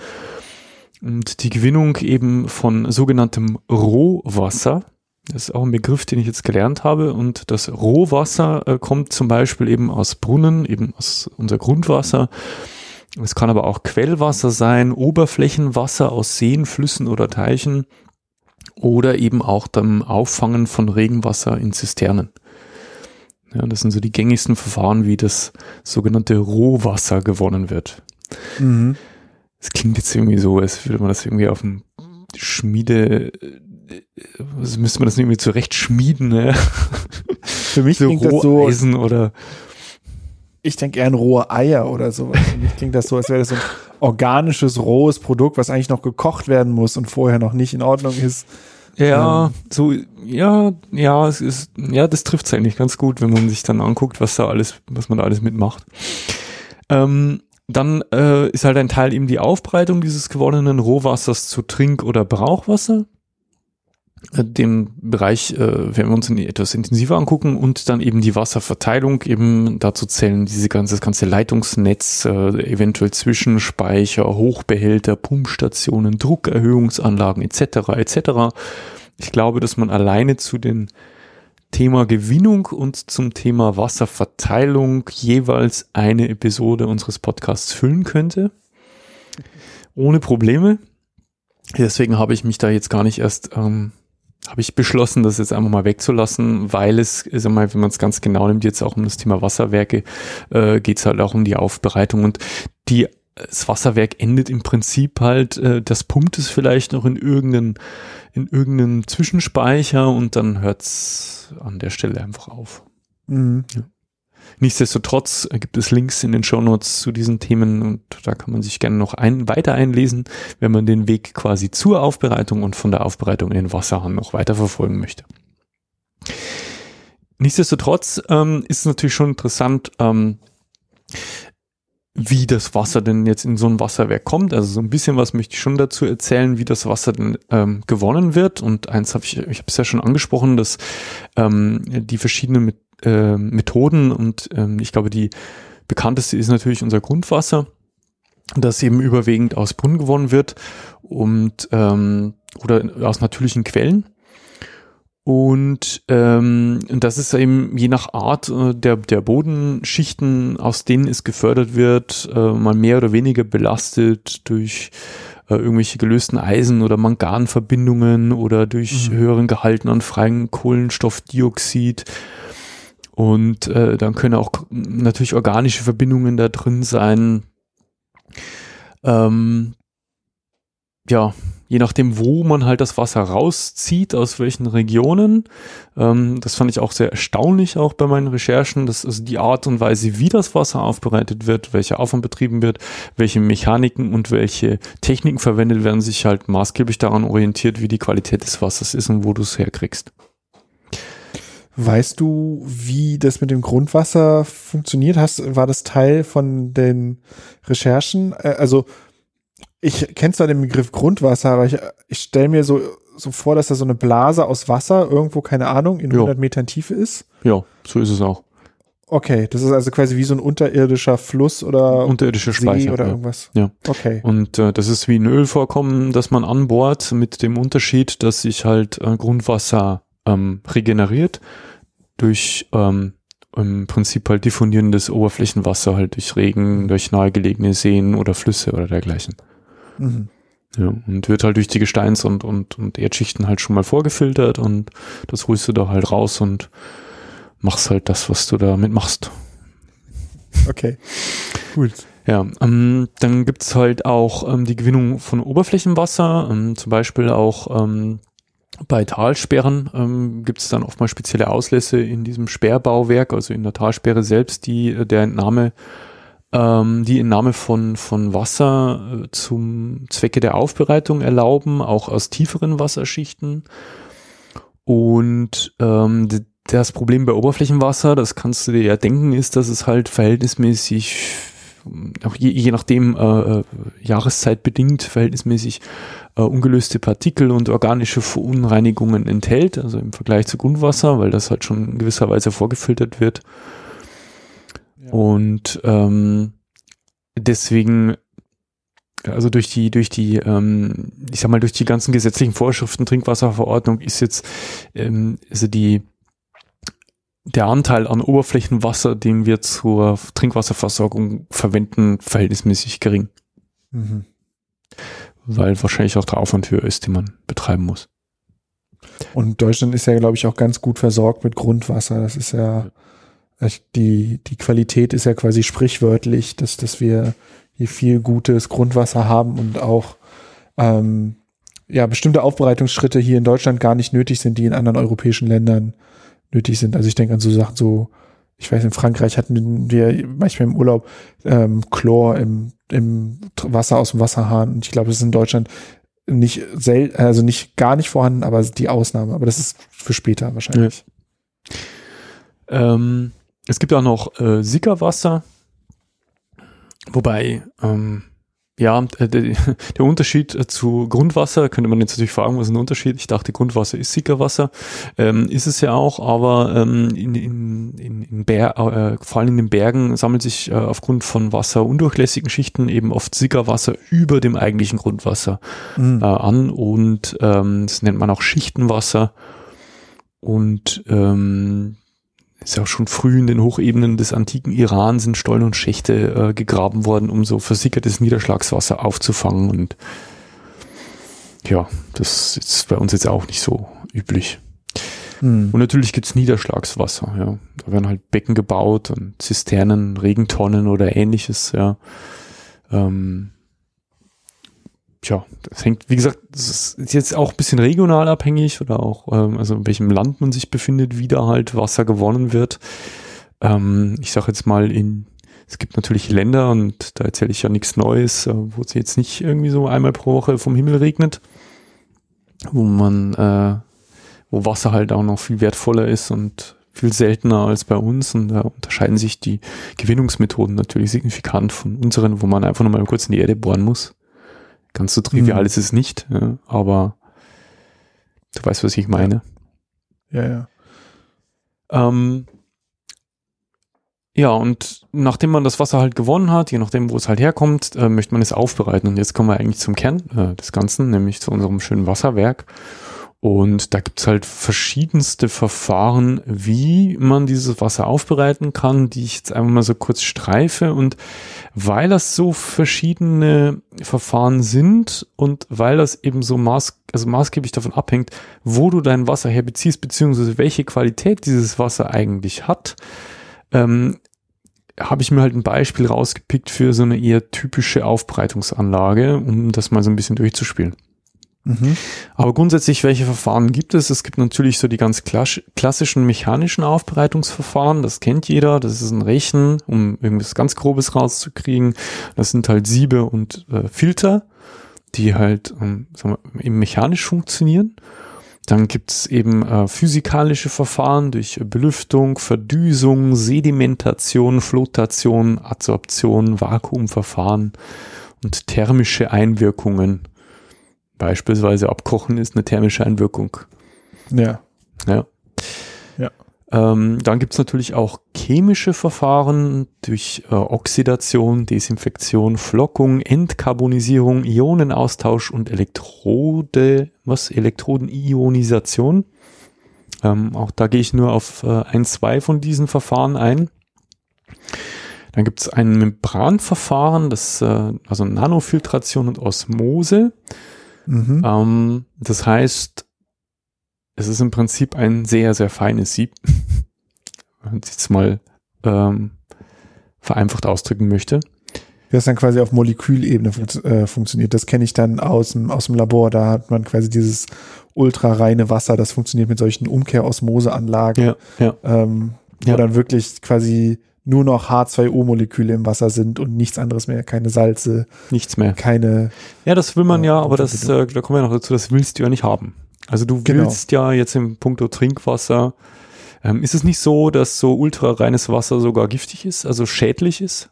Und die Gewinnung eben von sogenanntem Rohwasser, das ist auch ein Begriff, den ich jetzt gelernt habe. Und das Rohwasser äh, kommt zum Beispiel eben aus Brunnen, eben aus unser Grundwasser. Es kann aber auch Quellwasser sein, Oberflächenwasser aus Seen, Flüssen oder Teichen oder eben auch beim Auffangen von Regenwasser in Zisternen. Ja, das sind so die gängigsten Verfahren, wie das sogenannte Rohwasser gewonnen wird. Mhm. Es klingt jetzt irgendwie so, als würde man das irgendwie auf dem Schmiede, also müsste man das irgendwie zurecht schmieden, ne? Für mich so klingt das so, Roheisen oder ich denke eher an rohe Eier oder sowas. Mich klingt das so, als wäre das so ein organisches, rohes Produkt, was eigentlich noch gekocht werden muss und vorher noch nicht in Ordnung ist. Ja, ähm. so, ja, ja, es ist, ja, das trifft es eigentlich ganz gut, wenn man sich dann anguckt, was da alles, was man da alles mitmacht. Ähm, dann äh, ist halt ein Teil eben die Aufbereitung dieses gewonnenen Rohwassers zu Trink- oder Brauchwasser. Den Bereich äh, werden wir uns in etwas intensiver angucken und dann eben die Wasserverteilung eben dazu zählen diese ganze das ganze Leitungsnetz äh, eventuell Zwischenspeicher Hochbehälter Pumpstationen Druckerhöhungsanlagen etc etc ich glaube dass man alleine zu den Thema Gewinnung und zum Thema Wasserverteilung jeweils eine Episode unseres Podcasts füllen könnte. Ohne Probleme. Deswegen habe ich mich da jetzt gar nicht erst ähm, habe ich beschlossen, das jetzt einfach mal wegzulassen, weil es, sag mal, wenn man es ganz genau nimmt, jetzt auch um das Thema Wasserwerke, äh, geht es halt auch um die Aufbereitung und die das Wasserwerk endet im Prinzip halt, äh, das pumpt es vielleicht noch in irgendeinen, in irgendeinen Zwischenspeicher und dann hört's an der Stelle einfach auf. Mhm. Ja. Nichtsdestotrotz gibt es Links in den Shownotes zu diesen Themen und da kann man sich gerne noch ein, weiter einlesen, wenn man den Weg quasi zur Aufbereitung und von der Aufbereitung in den Wasserhahn noch weiter verfolgen möchte. Nichtsdestotrotz ähm, ist es natürlich schon interessant, ähm, wie das Wasser denn jetzt in so ein Wasserwerk kommt. Also so ein bisschen was möchte ich schon dazu erzählen, wie das Wasser denn ähm, gewonnen wird. Und eins habe ich, ich habe es ja schon angesprochen, dass ähm, die verschiedenen äh, Methoden und ähm, ich glaube, die bekannteste ist natürlich unser Grundwasser, das eben überwiegend aus Brunnen gewonnen wird und ähm, oder aus natürlichen Quellen. Und ähm, das ist eben je nach Art äh, der, der Bodenschichten, aus denen es gefördert wird, äh, mal mehr oder weniger belastet durch äh, irgendwelche gelösten Eisen- oder Manganverbindungen oder durch mhm. höheren Gehalten an freiem Kohlenstoffdioxid und äh, dann können auch natürlich organische Verbindungen da drin sein. Ähm, ja, je nachdem, wo man halt das Wasser rauszieht, aus welchen Regionen. Ähm, das fand ich auch sehr erstaunlich, auch bei meinen Recherchen, dass also die Art und Weise, wie das Wasser aufbereitet wird, welcher Aufwand betrieben wird, welche Mechaniken und welche Techniken verwendet werden, sich halt maßgeblich daran orientiert, wie die Qualität des Wassers ist und wo du es herkriegst. Weißt du, wie das mit dem Grundwasser funktioniert? Hast, war das Teil von den Recherchen? Äh, also, ich kenne zwar den Begriff Grundwasser, aber ich, ich stelle mir so, so vor, dass da so eine Blase aus Wasser irgendwo, keine Ahnung, in 100 jo. Metern Tiefe ist. Ja, so ist es auch. Okay, das ist also quasi wie so ein unterirdischer Fluss oder unterirdischer See Speicher oder ja. irgendwas. Ja. Okay. Und äh, das ist wie ein Ölvorkommen, das man anbohrt, mit dem Unterschied, dass sich halt äh, Grundwasser ähm, regeneriert durch ähm, im Prinzip halt diffundierendes Oberflächenwasser halt durch Regen, durch nahegelegene Seen oder Flüsse oder dergleichen. Mhm. Ja, und wird halt durch die Gesteins- und, und, und Erdschichten halt schon mal vorgefiltert und das holst du da halt raus und machst halt das, was du damit machst. Okay, gut. Ja, ähm, dann gibt's halt auch ähm, die Gewinnung von Oberflächenwasser, ähm, zum Beispiel auch ähm, bei Talsperren ähm, gibt es dann oftmals spezielle Auslässe in diesem Sperrbauwerk, also in der Talsperre selbst, die äh, der Entnahme, ähm, die Entnahme von, von Wasser äh, zum Zwecke der Aufbereitung erlauben, auch aus tieferen Wasserschichten. Und ähm, das Problem bei Oberflächenwasser, das kannst du dir ja denken, ist, dass es halt verhältnismäßig auch je, je nachdem äh, äh Jahreszeit bedingt verhältnismäßig äh, ungelöste Partikel und organische Verunreinigungen enthält, also im Vergleich zu Grundwasser, weil das halt schon in gewisser Weise vorgefiltert wird. Ja. Und ähm, deswegen also durch die, durch die, ähm, ich sag mal, durch die ganzen gesetzlichen Vorschriften, Trinkwasserverordnung ist jetzt, ähm, also die, der Anteil an Oberflächenwasser, den wir zur Trinkwasserversorgung verwenden, verhältnismäßig gering. Mhm weil wahrscheinlich auch der Aufwand höher ist, den man betreiben muss. Und Deutschland ist ja, glaube ich, auch ganz gut versorgt mit Grundwasser. Das ist ja, die, die Qualität ist ja quasi sprichwörtlich, dass, dass wir hier viel gutes Grundwasser haben und auch ähm, ja, bestimmte Aufbereitungsschritte hier in Deutschland gar nicht nötig sind, die in anderen europäischen Ländern nötig sind. Also ich denke an so Sachen so ich weiß, in Frankreich hatten wir manchmal im Urlaub ähm, Chlor im, im Wasser aus dem Wasserhahn. Und ich glaube, es ist in Deutschland nicht sel also nicht gar nicht vorhanden, aber die Ausnahme. Aber das ist für später wahrscheinlich. Ja. Ähm, es gibt auch noch äh, Sickerwasser, wobei ähm, ja, äh, der, [laughs] der Unterschied äh, zu Grundwasser, könnte man jetzt natürlich fragen, was ist ein Unterschied? Ich dachte, Grundwasser ist Sickerwasser. Ähm, ist es ja auch, aber ähm, in, in, in, in Ber äh, vor allem in den Bergen sammelt sich äh, aufgrund von wasserundurchlässigen Schichten eben oft Sickerwasser über dem eigentlichen Grundwasser mhm. äh, an und ähm, das nennt man auch Schichtenwasser. Und ähm, ist ja auch schon früh in den Hochebenen des antiken Iran sind Stollen und Schächte äh, gegraben worden, um so versickertes Niederschlagswasser aufzufangen. Und ja, das ist bei uns jetzt auch nicht so üblich. Hm. Und natürlich gibt's Niederschlagswasser, ja. Da werden halt Becken gebaut und Zisternen, Regentonnen oder ähnliches, ja. Ähm, Tja, das hängt, wie gesagt, das ist jetzt auch ein bisschen regional abhängig oder auch, ähm, also in welchem Land man sich befindet, wie da halt Wasser gewonnen wird. Ähm, ich sage jetzt mal in, es gibt natürlich Länder und da erzähle ich ja nichts Neues, äh, wo es jetzt nicht irgendwie so einmal pro Woche vom Himmel regnet, wo man, äh, wo Wasser halt auch noch viel wertvoller ist und viel seltener als bei uns und da unterscheiden sich die Gewinnungsmethoden natürlich signifikant von unseren, wo man einfach nochmal kurz in die Erde bohren muss. Ganz so trivial mhm. ist es nicht, ja, aber du weißt, was ich meine. Ja, ja. Ähm, ja, und nachdem man das Wasser halt gewonnen hat, je nachdem, wo es halt herkommt, äh, möchte man es aufbereiten. Und jetzt kommen wir eigentlich zum Kern äh, des Ganzen, nämlich zu unserem schönen Wasserwerk. Und da gibt's halt verschiedenste Verfahren, wie man dieses Wasser aufbereiten kann, die ich jetzt einfach mal so kurz streife. Und weil das so verschiedene Verfahren sind und weil das eben so maß, also maßgeblich davon abhängt, wo du dein Wasser herbeziehst, beziehungsweise welche Qualität dieses Wasser eigentlich hat, ähm, habe ich mir halt ein Beispiel rausgepickt für so eine eher typische Aufbereitungsanlage, um das mal so ein bisschen durchzuspielen. Mhm. Aber grundsätzlich, welche Verfahren gibt es? Es gibt natürlich so die ganz klassischen mechanischen Aufbereitungsverfahren, das kennt jeder, das ist ein Rechen, um irgendwas ganz Grobes rauszukriegen. Das sind halt Siebe und äh, Filter, die halt ähm, sagen wir, eben mechanisch funktionieren. Dann gibt's eben äh, physikalische Verfahren durch Belüftung, Verdüsung, Sedimentation, Flotation, Adsorption, Vakuumverfahren und thermische Einwirkungen Beispielsweise Abkochen ist eine thermische Einwirkung. Ja. Ja. ja. Ähm, dann gibt's natürlich auch chemische Verfahren durch äh, Oxidation, Desinfektion, Flockung, Entkarbonisierung, Ionenaustausch und Elektrode, was? Elektrodenionisation. Ähm, auch da gehe ich nur auf äh, ein, zwei von diesen Verfahren ein. Dann gibt's ein Membranverfahren, das äh, also Nanofiltration und Osmose. Mhm. Ähm, das heißt, es ist im Prinzip ein sehr, sehr feines Sieb, [laughs] wenn man es jetzt mal ähm, vereinfacht ausdrücken möchte. Das dann quasi auf Molekülebene fun äh, funktioniert. Das kenne ich dann aus dem, aus dem Labor. Da hat man quasi dieses ultra reine Wasser, das funktioniert mit solchen Umkehrosmoseanlagen, ja, ja. Ähm, wo ja. dann wirklich quasi nur noch H2O-Moleküle im Wasser sind und nichts anderes mehr, keine Salze. Nichts mehr. Keine. Ja, das will man äh, ja, aber das, äh, da kommen wir noch dazu, das willst du ja nicht haben. Also du genau. willst ja jetzt im Punkto Trinkwasser, ähm, ist es nicht so, dass so ultrareines Wasser sogar giftig ist, also schädlich ist?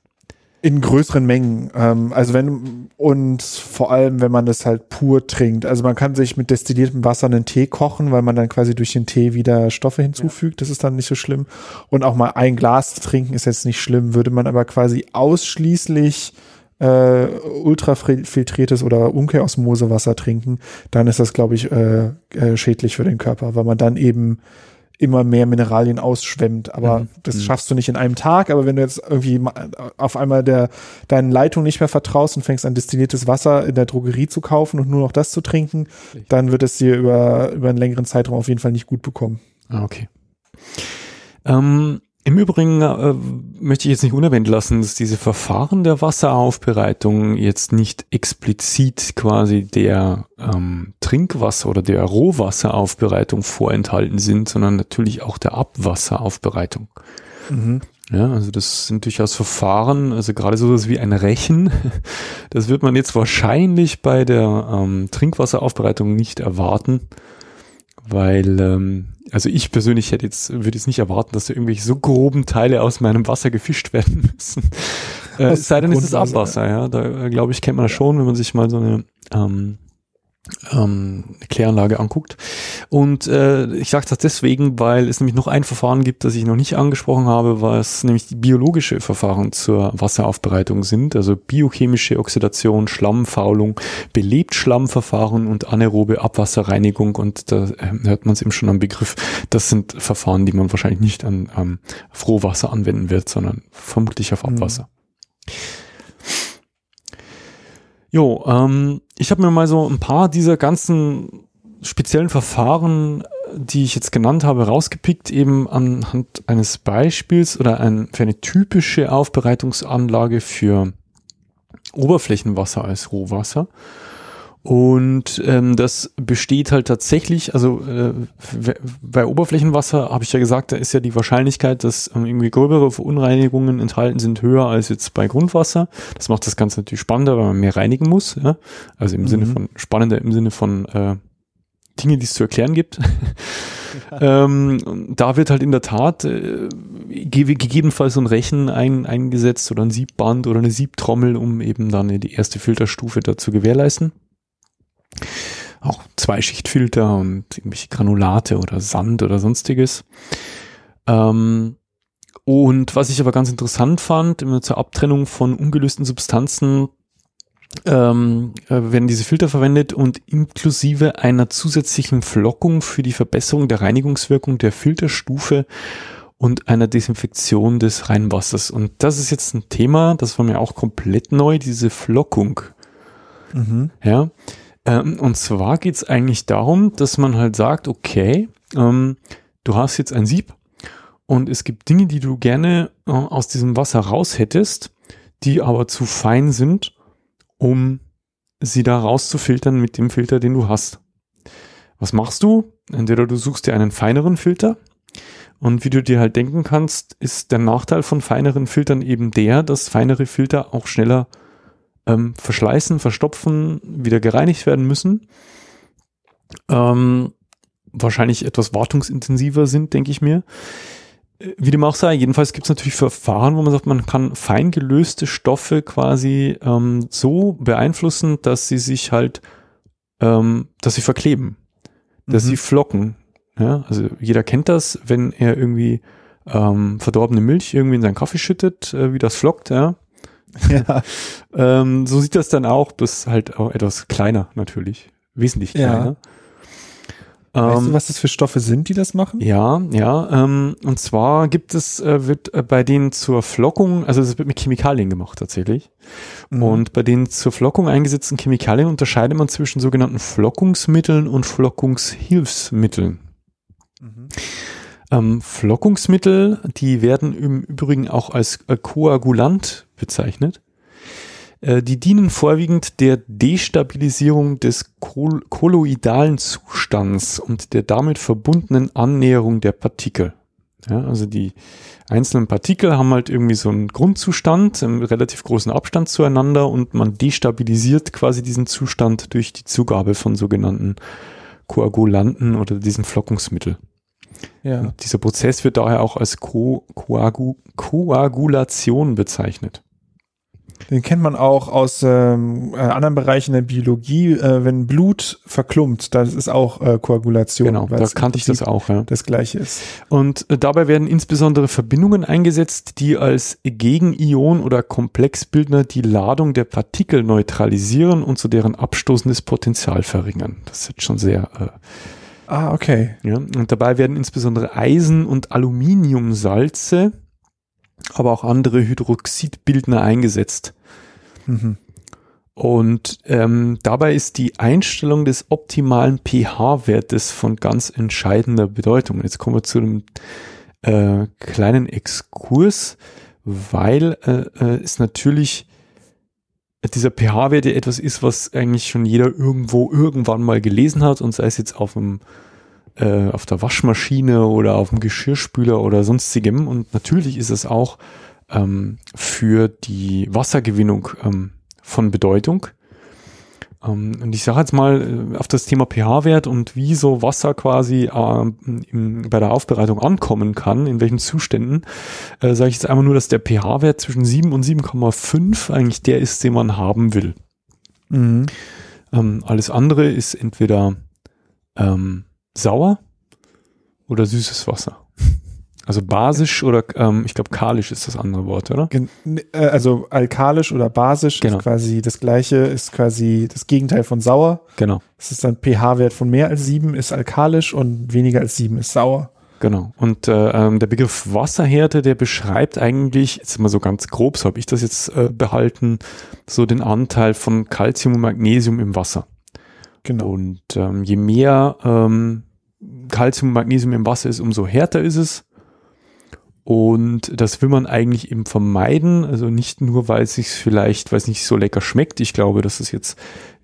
In größeren Mengen. Ähm, also wenn, und vor allem, wenn man das halt pur trinkt. Also man kann sich mit destilliertem Wasser einen Tee kochen, weil man dann quasi durch den Tee wieder Stoffe hinzufügt. Ja. Das ist dann nicht so schlimm. Und auch mal ein Glas trinken ist jetzt nicht schlimm. Würde man aber quasi ausschließlich äh, ultrafiltriertes oder Umkehrosmosewasser trinken, dann ist das, glaube ich, äh, äh, schädlich für den Körper, weil man dann eben immer mehr Mineralien ausschwemmt. Aber mhm. das mhm. schaffst du nicht in einem Tag. Aber wenn du jetzt irgendwie auf einmal der, deinen Leitungen nicht mehr vertraust und fängst an destilliertes Wasser in der Drogerie zu kaufen und nur noch das zu trinken, dann wird es dir über, über einen längeren Zeitraum auf jeden Fall nicht gut bekommen. Ah, okay. Ähm, im Übrigen äh, möchte ich jetzt nicht unerwähnt lassen, dass diese Verfahren der Wasseraufbereitung jetzt nicht explizit quasi der ähm, Trinkwasser- oder der Rohwasseraufbereitung vorenthalten sind, sondern natürlich auch der Abwasseraufbereitung. Mhm. Ja, also das sind durchaus Verfahren, also gerade sowas wie ein Rechen, [laughs] das wird man jetzt wahrscheinlich bei der ähm, Trinkwasseraufbereitung nicht erwarten, weil, ähm, also ich persönlich hätte jetzt, würde jetzt nicht erwarten, dass da irgendwelche so groben Teile aus meinem Wasser gefischt werden [laughs] müssen. Äh, sei denn, es ist Abwasser, ja. Da äh, glaube ich, kennt man das schon, wenn man sich mal so eine ähm, ähm, Kläranlage anguckt. Und äh, ich sage das deswegen, weil es nämlich noch ein Verfahren gibt, das ich noch nicht angesprochen habe, was nämlich die biologische Verfahren zur Wasseraufbereitung sind, also biochemische Oxidation, Schlammfaulung, Belebt-Schlammverfahren und anaerobe Abwasserreinigung. Und da äh, hört man es eben schon am Begriff. Das sind Verfahren, die man wahrscheinlich nicht an ähm, Frohwasser anwenden wird, sondern vermutlich auf Abwasser. Mhm. Jo, ähm, ich habe mir mal so ein paar dieser ganzen speziellen Verfahren, die ich jetzt genannt habe, rausgepickt, eben anhand eines Beispiels oder ein, für eine typische Aufbereitungsanlage für Oberflächenwasser als Rohwasser. Und ähm, das besteht halt tatsächlich, also äh, bei Oberflächenwasser habe ich ja gesagt, da ist ja die Wahrscheinlichkeit, dass ähm, irgendwie gröbere Verunreinigungen enthalten sind, höher als jetzt bei Grundwasser. Das macht das Ganze natürlich spannender, weil man mehr reinigen muss. Ja? Also im mhm. Sinne von spannender im Sinne von äh, Dinge, die es zu erklären gibt. [laughs] ähm, da wird halt in der Tat äh, ge gegebenenfalls so ein Rechen ein, eingesetzt oder ein Siebband oder eine Siebtrommel, um eben dann die erste Filterstufe da zu gewährleisten auch Zweischichtfilter und irgendwelche Granulate oder Sand oder sonstiges. Ähm, und was ich aber ganz interessant fand, immer zur Abtrennung von ungelösten Substanzen ähm, äh, werden diese Filter verwendet und inklusive einer zusätzlichen Flockung für die Verbesserung der Reinigungswirkung der Filterstufe und einer Desinfektion des Reinwassers. Und das ist jetzt ein Thema, das war mir auch komplett neu, diese Flockung. Mhm. Ja, ähm, und zwar geht es eigentlich darum, dass man halt sagt, okay, ähm, du hast jetzt ein Sieb und es gibt Dinge, die du gerne äh, aus diesem Wasser raus hättest, die aber zu fein sind, um sie da rauszufiltern mit dem Filter, den du hast. Was machst du? Entweder du suchst dir einen feineren Filter und wie du dir halt denken kannst, ist der Nachteil von feineren Filtern eben der, dass feinere Filter auch schneller ähm, verschleißen, verstopfen, wieder gereinigt werden müssen. Ähm, wahrscheinlich etwas wartungsintensiver sind, denke ich mir. Äh, wie dem auch sei, jedenfalls gibt es natürlich Verfahren, wo man sagt, man kann fein gelöste Stoffe quasi ähm, so beeinflussen, dass sie sich halt, ähm, dass sie verkleben, dass mhm. sie flocken. Ja, also jeder kennt das, wenn er irgendwie ähm, verdorbene Milch irgendwie in seinen Kaffee schüttet, äh, wie das flockt, ja. [laughs] Ja. ähm, so sieht das dann auch, das halt auch etwas kleiner natürlich. Wesentlich kleiner. Ja. Weißt ähm, du, was das für Stoffe sind, die das machen? Ja, ja. Ähm, und zwar gibt es, äh, wird äh, bei denen zur Flockung, also es wird mit Chemikalien gemacht tatsächlich. Mhm. Und bei den zur Flockung eingesetzten Chemikalien unterscheidet man zwischen sogenannten Flockungsmitteln und Flockungshilfsmitteln. Mhm. Ähm, Flockungsmittel, die werden im Übrigen auch als äh, Koagulant bezeichnet. Äh, die dienen vorwiegend der Destabilisierung des kol kolloidalen Zustands und der damit verbundenen Annäherung der Partikel. Ja, also die einzelnen Partikel haben halt irgendwie so einen Grundzustand im relativ großen Abstand zueinander und man destabilisiert quasi diesen Zustand durch die Zugabe von sogenannten Koagulanten oder diesem Flockungsmittel. Ja. dieser Prozess wird daher auch als Ko Koagu Koagulation bezeichnet. Den kennt man auch aus ähm, äh, anderen Bereichen der Biologie, äh, wenn Blut verklumpt, das ist auch äh, Koagulation. Genau, da kannte ich das auch. Ja. Das gleiche ist. Und äh, dabei werden insbesondere Verbindungen eingesetzt, die als Gegenion oder Komplexbildner die Ladung der Partikel neutralisieren und zu deren abstoßendes Potenzial verringern. Das ist jetzt schon sehr äh, Ah, okay. Ja, und dabei werden insbesondere Eisen- und Aluminiumsalze, aber auch andere Hydroxidbildner eingesetzt. Mhm. Und ähm, dabei ist die Einstellung des optimalen pH-Wertes von ganz entscheidender Bedeutung. Jetzt kommen wir zu einem äh, kleinen Exkurs, weil äh, äh, es natürlich dieser pH-Wert ja etwas ist, was eigentlich schon jeder irgendwo irgendwann mal gelesen hat und sei es jetzt auf einem äh, auf der Waschmaschine oder auf dem Geschirrspüler oder sonstigem. Und natürlich ist es auch ähm, für die Wassergewinnung ähm, von Bedeutung. Ähm, und ich sage jetzt mal äh, auf das Thema pH-Wert und wie so Wasser quasi äh, im, bei der Aufbereitung ankommen kann, in welchen Zuständen, äh, sage ich jetzt einmal nur, dass der pH-Wert zwischen 7 und 7,5 eigentlich der ist, den man haben will. Mhm. Ähm, alles andere ist entweder ähm, sauer oder süßes Wasser. Also basisch oder ähm, ich glaube kalisch ist das andere Wort, oder? Gen äh, also alkalisch oder basisch Genau. ist quasi das gleiche, ist quasi das Gegenteil von sauer. Genau, Das ist dann pH-Wert von mehr als sieben ist alkalisch und weniger als sieben ist sauer. genau. Und äh, ähm, der Begriff Wasserhärte, der beschreibt eigentlich, jetzt mal so ganz grob, so habe ich das jetzt äh, behalten, so den Anteil von Calcium und Magnesium im Wasser. Genau. Und ähm, je mehr ähm, Calcium und Magnesium im Wasser ist, umso härter ist es. Und das will man eigentlich eben vermeiden. Also nicht nur, weil es sich vielleicht, weil es nicht so lecker schmeckt. Ich glaube, dass es jetzt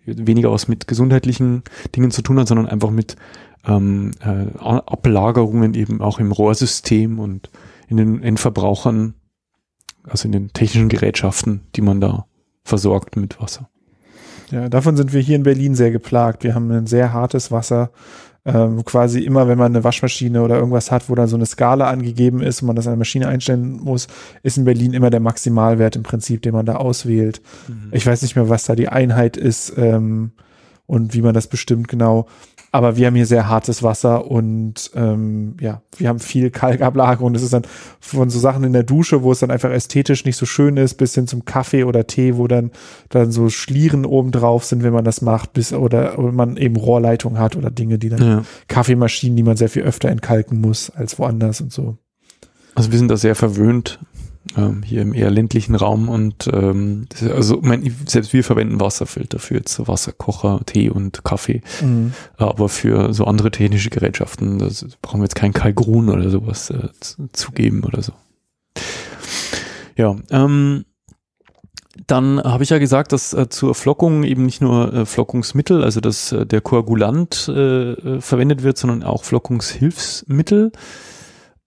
weniger was mit gesundheitlichen Dingen zu tun hat, sondern einfach mit ähm, äh, Ablagerungen eben auch im Rohrsystem und in den Endverbrauchern, also in den technischen Gerätschaften, die man da versorgt mit Wasser. Ja, davon sind wir hier in Berlin sehr geplagt. Wir haben ein sehr hartes Wasser. Ähm, quasi immer, wenn man eine Waschmaschine oder irgendwas hat, wo dann so eine Skala angegeben ist und man das an der Maschine einstellen muss, ist in Berlin immer der Maximalwert im Prinzip, den man da auswählt. Ich weiß nicht mehr, was da die Einheit ist ähm, und wie man das bestimmt genau. Aber wir haben hier sehr hartes Wasser und ähm, ja, wir haben viel Kalkablagerung. Das ist dann von so Sachen in der Dusche, wo es dann einfach ästhetisch nicht so schön ist, bis hin zum Kaffee oder Tee, wo dann dann so Schlieren oben drauf sind, wenn man das macht, bis oder, oder man eben Rohrleitung hat oder Dinge, die dann Ja. Kaffeemaschinen, die man sehr viel öfter entkalken muss als woanders und so. Also wir sind da sehr verwöhnt ähm, hier im eher ländlichen Raum und ähm, also mein, selbst wir verwenden Wasserfilter für jetzt Wasserkocher, Tee und Kaffee, aber für so andere technische Gerätschaften das brauchen wir jetzt kein Kalgrun oder sowas äh, zu- zugeben oder so. Ja, ähm, dann habe ich ja gesagt, dass äh, zur Flockung eben nicht nur äh, Flockungsmittel, also dass äh, der Koagulant äh, äh, verwendet wird, sondern auch Flockungshilfsmittel.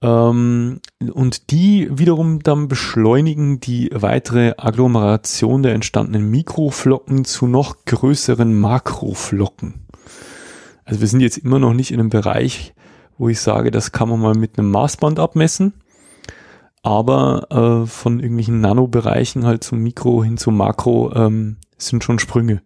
Ähm, und die wiederum dann beschleunigen die weitere Agglomeration der entstandenen Mikroflocken zu noch größeren Makroflocken. Also wir sind jetzt immer noch nicht in einem Bereich, wo ich sage, das kann man mal mit einem Maßband abmessen. Aber äh, von irgendwelchen Nanobereichen halt zum Mikro hin zum Makro ähm, sind schon Sprünge.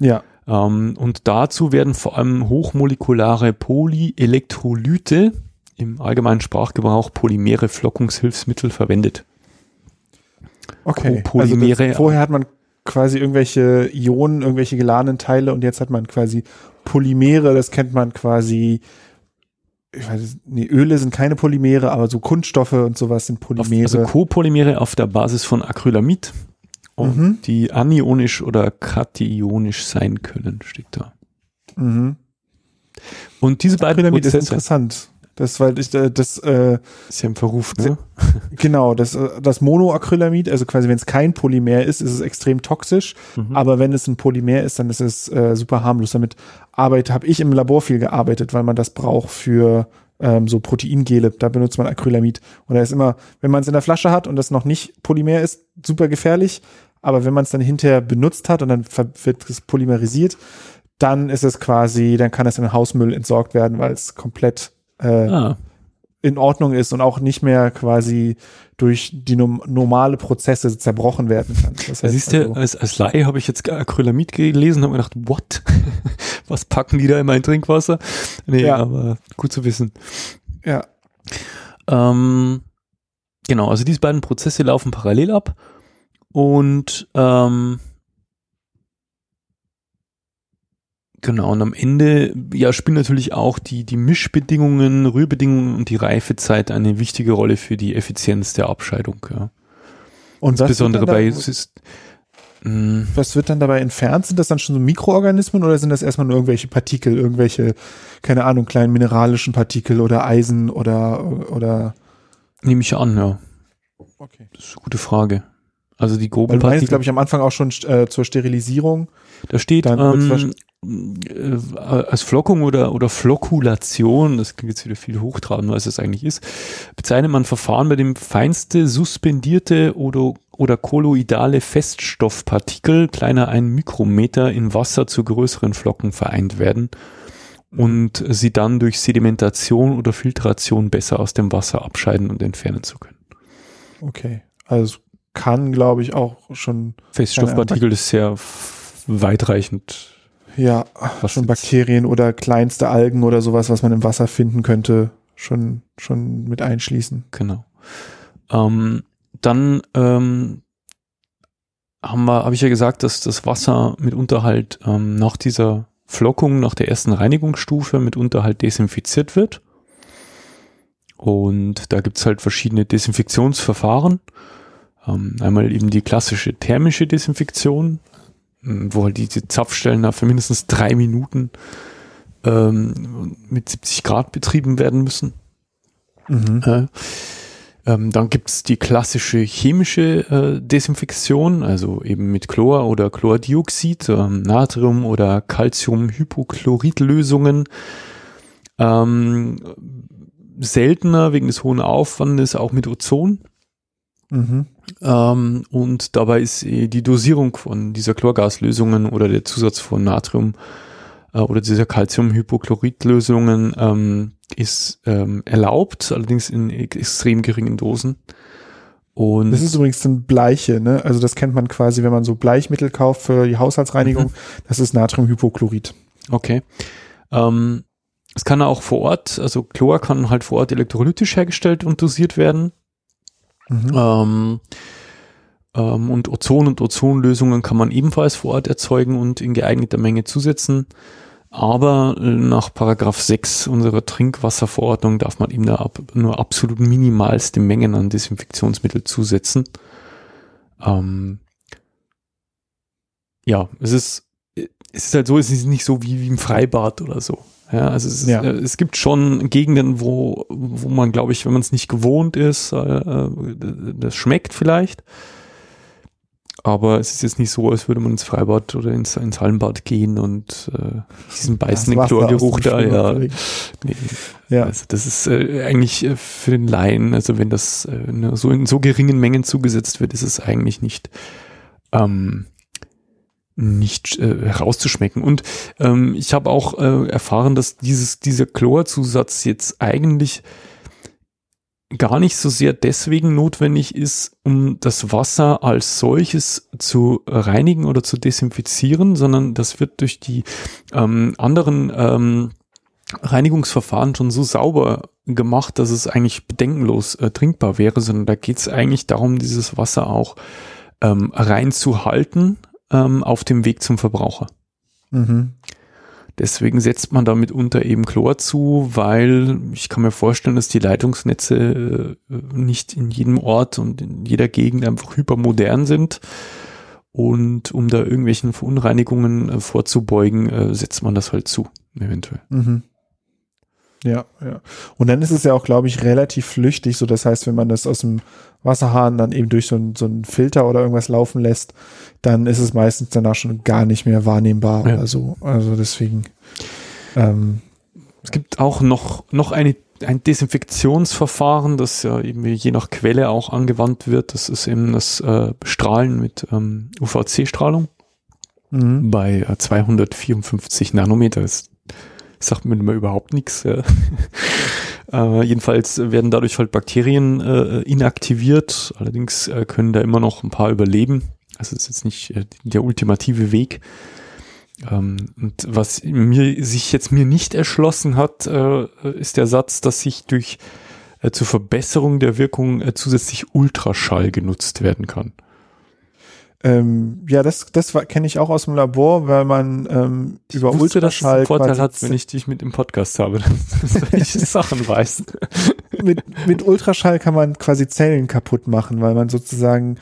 Ja. Ähm, und dazu werden vor allem hochmolekulare Polyelektrolyte, im allgemeinen Sprachgebrauch polymere Flockungshilfsmittel verwendet. Okay. Copolymere- Also das, vorher hat man quasi irgendwelche Ionen, irgendwelche geladenen Teile und jetzt hat man quasi Polymere, das kennt man quasi, ich weiß, nicht, nee, Öle sind keine Polymere, aber so Kunststoffe und sowas sind Auf, Polymere. also Copolymere auf der Basis von Acrylamid, und Mhm. die anionisch oder kationisch sein können, steht da. mhm. Und diese beiden Acrylamid ist interessant. Das, weil ich, äh, das, äh, ist ja im Verruf, ne? genau, das, äh, das Monoacrylamid, also quasi wenn es kein Polymer ist, ist es extrem toxisch. Mhm. Aber wenn es ein Polymer ist, dann ist es äh, super harmlos. Damit arbeite, habe ich im Labor viel gearbeitet, weil man das braucht für ähm, so Proteingele. Da benutzt man Acrylamid. Und da ist immer, wenn man es in der Flasche hat und das noch nicht Polymer ist, super gefährlich. Aber wenn man es dann hinterher benutzt hat und dann wird es polymerisiert, dann ist es quasi, dann kann es in den Hausmüll entsorgt werden, weil es komplett äh, Ah, in Ordnung ist und auch nicht mehr quasi durch die nom normale Prozesse zerbrochen werden kann. Das da siehst du, also- als, als Laie habe ich jetzt Acrylamid gelesen und habe mir gedacht, what? [laughs] Was packen die da in mein Trinkwasser? Nee, Ja. aber gut zu wissen. ja, Ähm, genau, also diese beiden Prozesse laufen parallel ab und ähm, genau, und am Ende ja spielen natürlich auch die, die Mischbedingungen, Rührbedingungen und die Reifezeit eine wichtige Rolle für die Effizienz der Abscheidung. Ja. und was Insbesondere bei Syst- Mh, was wird dann dabei entfernt? Sind das dann schon so Mikroorganismen oder sind das erstmal nur irgendwelche Partikel, irgendwelche, keine Ahnung, kleinen mineralischen Partikel oder Eisen oder oder nehme ich an, ja. okay. Das ist eine gute Frage. Also die groben Weil du Partikel, glaube ich, am Anfang auch schon äh, zur Sterilisierung. da steht, ähm, äh, als Flockung oder, oder Flokkulation, das klingt jetzt wieder viel hochtrabender, als es eigentlich ist, bezeichnet man Verfahren, bei dem feinste suspendierte oder, oder kolloidale Feststoffpartikel kleiner ein Mikrometer in Wasser zu größeren Flocken vereint werden und sie dann durch Sedimentation oder Filtration besser aus dem Wasser abscheiden und entfernen zu können. Okay. Also kann, glaube ich, auch schon. Feststoffpartikel ist sehr weitreichend. Ja, was schon Bakterien oder kleinste Algen oder sowas, was man im Wasser finden könnte, schon, schon mit einschließen. Genau. Ähm, dann ähm, haben wir, habe ich ja gesagt, dass das Wasser mitunter halt ähm, nach dieser Flockung, nach der ersten Reinigungsstufe mitunter halt desinfiziert wird. Und da gibt's halt verschiedene Desinfektionsverfahren. Ähm, einmal eben die klassische thermische Desinfektion, wo halt diese Zapfstellen da für mindestens drei Minuten ähm, mit 70 Grad betrieben werden müssen. Mhm. Äh, ähm, dann gibt's die klassische chemische äh, Desinfektion, also eben mit Chlor oder Chlordioxid, ähm, Natrium- oder Calciumhypochloridlösungen. Ähm, seltener wegen des hohen Aufwandes auch mit Ozon. Mhm. Ähm, und dabei ist die Dosierung von dieser Chlorgaslösungen oder der Zusatz von Natrium äh, oder dieser Calciumhypochloridlösungen ähm, ist ähm, erlaubt, allerdings in extrem geringen Dosen. Und das ist übrigens ein Bleiche, ne? Also das kennt man quasi, wenn man so Bleichmittel kauft für die Haushaltsreinigung. Mhm. Das ist Natriumhypochlorid. Okay. Ähm, es kann auch vor Ort, also Chlor kann halt vor Ort elektrolytisch hergestellt und dosiert werden. Mhm. Ähm, ähm, und Ozon und Ozonlösungen kann man ebenfalls vor Ort erzeugen und in geeigneter Menge zusetzen. Aber äh, nach Paragraph 6 unserer Trinkwasserverordnung darf man ab, nur absolut minimalste Mengen an Desinfektionsmittel zusetzen. Ähm, ja, es ist, es ist halt so, es ist nicht so wie, wie im Freibad oder so. Ja, also es, ja. Ist, äh, es gibt schon Gegenden, wo, wo man, glaube ich, wenn man es nicht gewohnt ist, äh, äh, das schmeckt vielleicht. Aber es ist jetzt nicht so, als würde man ins Freibad oder ins, ins Hallenbad gehen und äh, diesen beißenden Chlorgeruch da, ja. Nee. ja. Also das ist äh, eigentlich äh, für den Laien, also wenn das äh, so in so geringen Mengen zugesetzt wird, ist es eigentlich nicht ähm, nicht äh, herauszuschmecken. Und ähm, ich habe auch äh, erfahren, dass dieses, dieser Chlorzusatz jetzt eigentlich gar nicht so sehr deswegen notwendig ist, um das Wasser als solches zu reinigen oder zu desinfizieren, sondern das wird durch die ähm, anderen ähm, Reinigungsverfahren schon so sauber gemacht, dass es eigentlich bedenkenlos äh, trinkbar wäre, sondern da geht es eigentlich darum, dieses Wasser auch ähm, reinzuhalten ähm, auf dem Weg zum Verbraucher. Mhm. Deswegen setzt man damit unter eben Chlor zu, weil ich kann mir vorstellen, dass die Leitungsnetze äh, nicht in jedem Ort und in jeder Gegend einfach hypermodern sind. Und um da irgendwelchen Verunreinigungen äh, vorzubeugen, äh, setzt man das halt zu, eventuell. Mhm. Ja, ja. Und dann ist es ja auch, glaube ich, relativ flüchtig. So, das heißt, wenn man das aus dem Wasserhahn dann eben durch so, ein, so einen Filter oder irgendwas laufen lässt, dann ist es meistens danach schon gar nicht mehr wahrnehmbar ja. oder so. Also deswegen. Ähm, es gibt auch noch, noch eine, ein Desinfektionsverfahren, das ja eben je nach Quelle auch angewandt wird. Das ist eben das äh, Strahlen mit ähm, UVC-Strahlung mhm. bei äh, 254 Nanometer. Das sagt mir immer überhaupt nichts. Ja. [laughs] äh, jedenfalls werden dadurch halt Bakterien äh, inaktiviert. Allerdings äh, können da immer noch ein paar überleben. Also ist jetzt nicht äh, der ultimative Weg. Ähm, und was mir sich jetzt mir nicht erschlossen hat, äh, ist der Satz, dass sich durch äh, zur Verbesserung der Wirkung zusätzlich Ultraschall genutzt werden kann. Ähm, ja, das, das kenne ich auch aus dem Labor, weil man ähm, über ich wusste, Ultraschall. Dass es einen Vorteil hat, wenn ich dich mit im Podcast habe, [laughs] dass ich [laughs] Sachen weiß. mit, mit Ultraschall kann man quasi Zellen kaputt machen, weil man sozusagen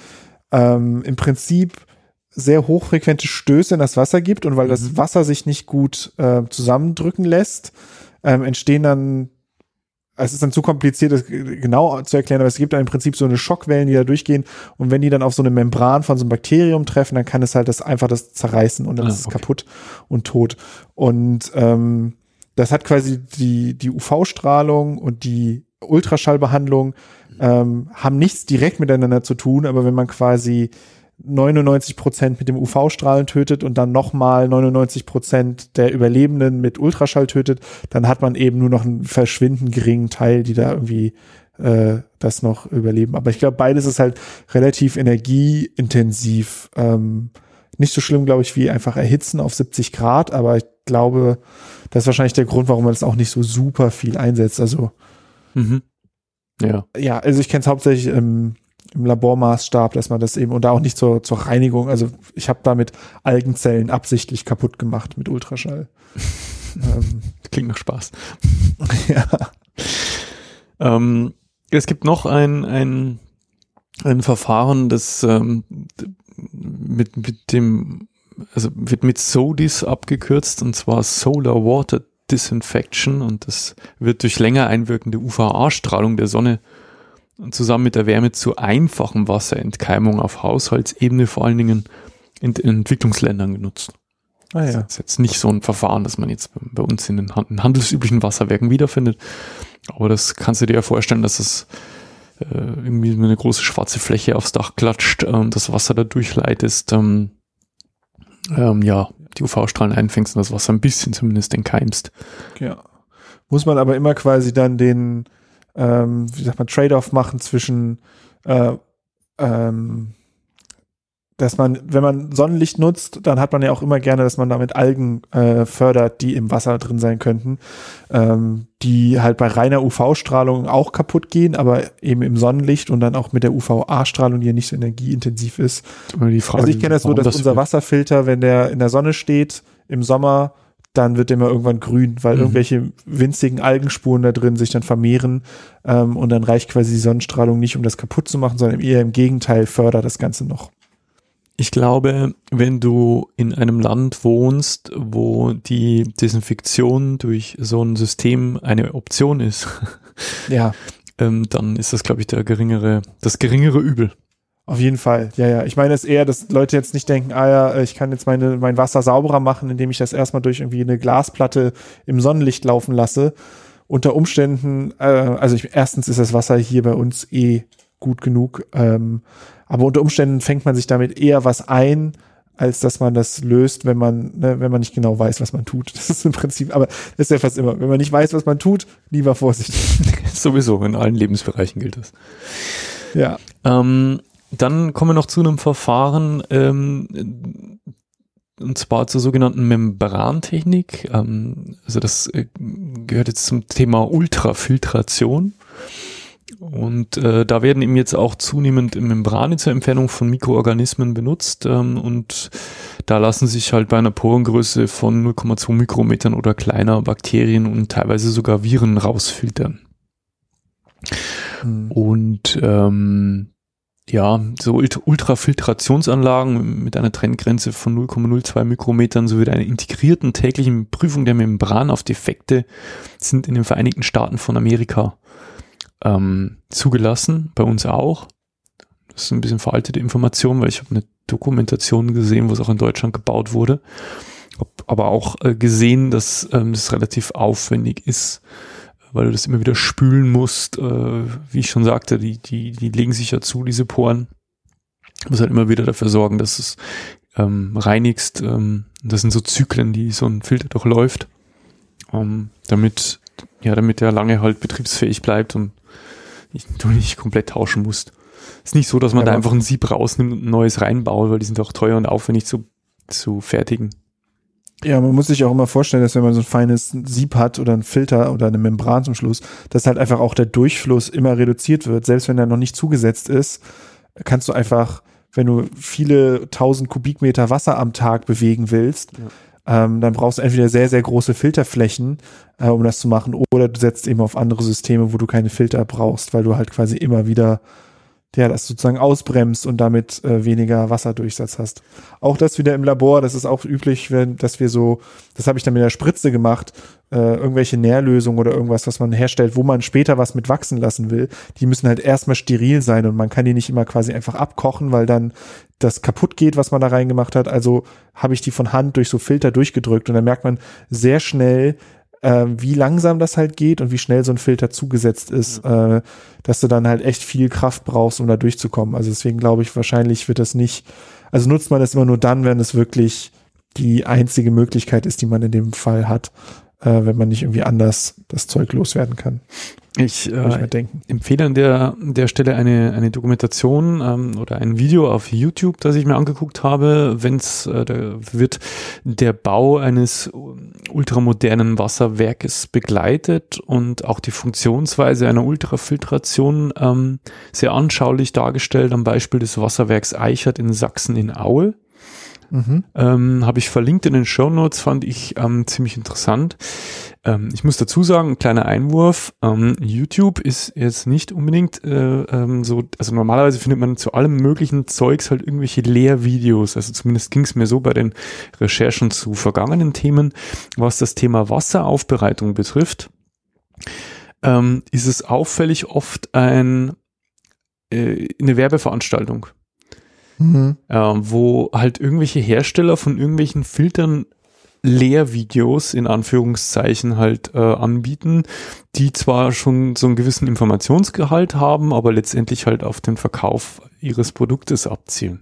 ähm, im Prinzip sehr hochfrequente Stöße in das Wasser gibt und weil mhm. das Wasser sich nicht gut äh, zusammendrücken lässt, ähm, entstehen dann es ist dann zu kompliziert, das genau zu erklären, aber es gibt da im Prinzip so eine Schockwellen, die da durchgehen und wenn die dann auf so eine Membran von so einem Bakterium treffen, dann kann es halt das einfach das zerreißen und dann ah, ist es okay. kaputt und tot. Und ähm, das hat quasi die, die UV-Strahlung und die Ultraschallbehandlung ähm, haben nichts direkt miteinander zu tun, aber wenn man quasi 99 Prozent mit dem UV-Strahlen tötet und dann nochmal 99 Prozent der Überlebenden mit Ultraschall tötet, dann hat man eben nur noch einen verschwindend geringen Teil, die da irgendwie äh, das noch überleben. Aber ich glaube, beides ist halt relativ energieintensiv. Ähm, nicht so schlimm, glaube ich, wie einfach erhitzen auf 70 Grad, aber ich glaube, das ist wahrscheinlich der Grund, warum man das auch nicht so super viel einsetzt. Also mhm. ja. Ja, also ich kenne es hauptsächlich im, im Labormaßstab, dass man das eben und da auch nicht zur, zur Reinigung. Also ich habe damit Algenzellen absichtlich kaputt gemacht mit Ultraschall. [laughs] ähm, Klingt nach Spaß. [laughs] ja. Ähm, es gibt noch ein, ein, ein Verfahren, das ähm, mit, mit dem, also wird mit SODIS abgekürzt und zwar Solar Water Disinfection und das wird durch länger einwirkende UVA-Strahlung der Sonne zusammen mit der Wärme zu einfachen Wasserentkeimung auf Haushaltsebene vor allen Dingen in, Entwicklungsländern genutzt. Ah, ja. Das ist jetzt nicht so ein Verfahren, das man jetzt bei uns in den handelsüblichen Wasserwerken wiederfindet. Aber das kannst du dir ja vorstellen, dass es äh, irgendwie eine große schwarze Fläche aufs Dach klatscht und ähm, das Wasser da durchleitest, ähm, ähm, ja, die UV-Strahlen einfängst und das Wasser ein bisschen zumindest entkeimst. Ja. Muss man aber immer quasi dann den, ähm, wie sagt man, Trade-off machen zwischen äh, ähm, dass man, wenn man Sonnenlicht nutzt, dann hat man ja auch immer gerne, dass man damit Algen äh, fördert, die im Wasser drin sein könnten, ähm, die halt bei reiner UV-Strahlung auch kaputt gehen, aber eben im Sonnenlicht und dann auch mit der UVA-Strahlung, die ja nicht so energieintensiv ist. Frage, also ich kenne das so, dass das unser Wasserfilter, wenn der in der Sonne steht im Sommer, dann wird der immer irgendwann grün, weil mhm. irgendwelche winzigen Algenspuren da drin sich dann vermehren ähm, und dann reicht quasi die Sonnenstrahlung nicht, um das kaputt zu machen, sondern eher im Gegenteil fördert das Ganze noch. Ich glaube, wenn du in einem Land wohnst, wo die Desinfektion durch so ein System eine Option ist, ja. [laughs] ähm, dann ist das, glaube ich, der geringere, das geringere Übel. Auf jeden Fall, ja, ja. Ich meine es eher, dass Leute jetzt nicht denken, ah ja, ich kann jetzt meine, mein Wasser sauberer machen, indem ich das erstmal durch irgendwie eine Glasplatte im Sonnenlicht laufen lasse. Unter Umständen, äh, also ich, erstens ist das Wasser hier bei uns eh gut genug. Ähm, aber unter Umständen fängt man sich damit eher was ein, als dass man das löst, wenn man, ne, wenn man nicht genau weiß, was man tut. [laughs] Das ist im Prinzip, aber das ist ja fast immer. Wenn man nicht weiß, was man tut, lieber vorsichtig. [laughs] Sowieso, in allen Lebensbereichen gilt das. Ja. Ähm, dann kommen wir noch zu einem Verfahren, ähm, und zwar zur sogenannten Membrantechnik. Ähm, also das äh, gehört jetzt zum Thema Ultrafiltration. Und äh, da werden eben jetzt auch zunehmend Membrane zur Entfernung von Mikroorganismen benutzt ähm, und da lassen sich halt bei einer Porengröße von 0,2 Mikrometern oder kleiner Bakterien und teilweise sogar Viren rausfiltern. Mhm. Und ähm, ja, so Ultrafiltrationsanlagen mit einer Trenngrenze von 0,02 Mikrometern sowie einer integrierten täglichen Prüfung der Membran auf Defekte sind in den Vereinigten Staaten von Amerika ähm, zugelassen, bei uns auch. Das ist ein bisschen veraltete Information, weil ich habe eine Dokumentation gesehen, wo es auch in Deutschland gebaut wurde. Hab aber auch äh, gesehen, dass ähm, das relativ aufwendig ist, weil du das immer wieder spülen musst. Äh, wie ich schon sagte, die, die, die legen sich ja zu, diese Poren. Du musst halt immer wieder dafür sorgen, dass es ähm, reinigst. Ähm, das sind so Zyklen, die so ein Filter durchläuft, ähm, damit, ja, damit der lange halt betriebsfähig bleibt und du nicht komplett tauschen musst. Ist nicht so, dass man ja, da einfach ein Sieb rausnimmt und ein neues reinbaut, weil die sind auch teuer und aufwendig zu, zu fertigen. Ja, man muss sich auch immer vorstellen, dass wenn man so ein feines Sieb hat oder einen Filter oder eine Membran zum Schluss, dass halt einfach auch der Durchfluss immer reduziert wird. Selbst wenn er noch nicht zugesetzt ist, kannst du einfach, wenn du viele tausend Kubikmeter Wasser am Tag bewegen willst, ja ähm, dann brauchst du entweder sehr, sehr große Filterflächen, äh, um das zu machen, oder du setzt eben auf andere Systeme, wo du keine Filter brauchst, weil du halt quasi immer wieder der das sozusagen ausbremst und damit äh, weniger Wasserdurchsatz hast. Auch das wieder im Labor, das ist auch üblich, wenn, dass wir so, das habe ich dann mit der Spritze gemacht, äh, irgendwelche Nährlösungen oder irgendwas, was man herstellt, wo man später was mit wachsen lassen will, die müssen halt erstmal steril sein und man kann die nicht immer quasi einfach abkochen, weil dann das kaputt geht, was man da reingemacht hat. Also habe ich die von Hand durch so Filter durchgedrückt und dann merkt man sehr schnell, äh, wie langsam das halt geht und wie schnell so ein Filter zugesetzt ist, äh, dass du dann halt echt viel Kraft brauchst, um da durchzukommen. Also deswegen glaube ich, wahrscheinlich wird das nicht, also nutzt man es immer nur dann, wenn es wirklich die einzige Möglichkeit ist, die man in dem Fall hat, äh, wenn man nicht irgendwie anders das Zeug loswerden kann. Ich, äh, ich empfehle an der, der Stelle eine, eine Dokumentation ähm, oder ein Video auf YouTube, das ich mir angeguckt habe. Wenn es, äh, da wird der Bau eines ultramodernen Wasserwerkes begleitet und auch die Funktionsweise einer Ultrafiltration ähm, sehr anschaulich dargestellt am Beispiel des Wasserwerks Eichert in Sachsen in Aue. Mhm. Ähm, Habe ich verlinkt in den Show Notes, fand ich ähm, ziemlich interessant. Ähm, ich muss dazu sagen, ein kleiner Einwurf, ähm, YouTube ist jetzt nicht unbedingt äh, ähm, so, also normalerweise findet man zu allem möglichen Zeugs halt irgendwelche Lehrvideos, also zumindest ging es mir so bei den Recherchen zu vergangenen Themen, was das Thema Wasseraufbereitung betrifft, ähm, ist es auffällig oft ein, äh, eine Werbeveranstaltung. Mhm. Ähm, wo halt irgendwelche Hersteller von irgendwelchen Filtern Lehrvideos in Anführungszeichen halt äh, anbieten, die zwar schon so einen gewissen Informationsgehalt haben, aber letztendlich halt auf den Verkauf ihres Produktes abzielen.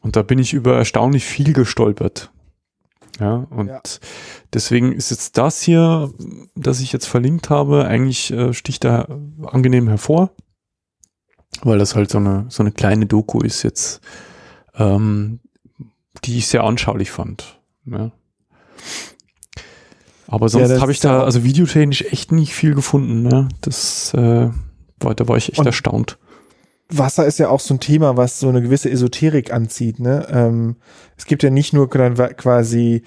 Und da bin ich über erstaunlich viel gestolpert. Ja, und ja. deswegen ist jetzt das hier, das ich jetzt verlinkt habe, eigentlich äh, sticht da angenehm hervor, weil das halt so eine, so eine kleine Doku ist jetzt, ähm, die ich sehr anschaulich fand. Ja. Aber sonst ja, habe ich da, also videotechnisch echt nicht viel gefunden. Ne? Das, äh, war, da war ich echt erstaunt. Wasser ist ja auch so ein Thema, was so eine gewisse Esoterik anzieht. Ne? Ähm, es gibt ja nicht nur quasi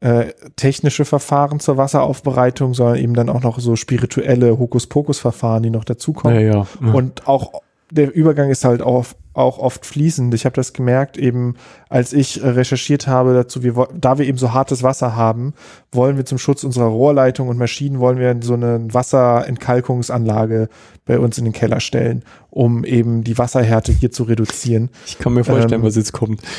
äh, technische Verfahren zur Wasseraufbereitung, sondern eben dann auch noch so spirituelle Hokuspokus-Verfahren, die noch dazukommen. Ja, ja. ja. Und auch der Übergang ist halt auch auch oft fließend. Ich habe das gemerkt, eben als ich recherchiert habe dazu, wir, da wir eben so hartes Wasser haben, wollen wir zum Schutz unserer Rohrleitung und Maschinen wollen wir so eine Wasserentkalkungsanlage bei uns in den Keller stellen, um eben die Wasserhärte hier zu reduzieren. Ich kann mir vorstellen, ähm, was jetzt kommt. [laughs]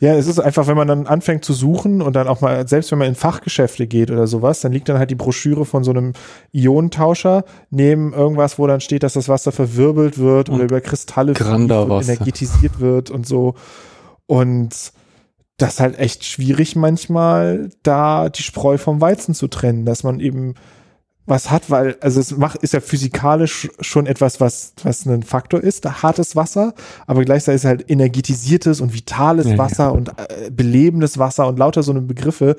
Ja, es ist einfach, wenn man dann anfängt zu suchen und dann auch mal, selbst wenn man in Fachgeschäfte geht oder sowas, dann liegt dann halt die Broschüre von so einem Ionentauscher neben irgendwas, wo dann steht, dass das Wasser verwirbelt wird und oder über Kristalle energetisiert wird und so. Und das ist halt echt schwierig manchmal, da die Spreu vom Weizen zu trennen, dass man eben was hat, weil, also es macht, ist ja physikalisch schon etwas, was, was ein Faktor ist, hartes Wasser, aber gleichzeitig ist halt energetisiertes und vitales ja, Wasser ja. und äh, belebendes Wasser und lauter so eine Begriffe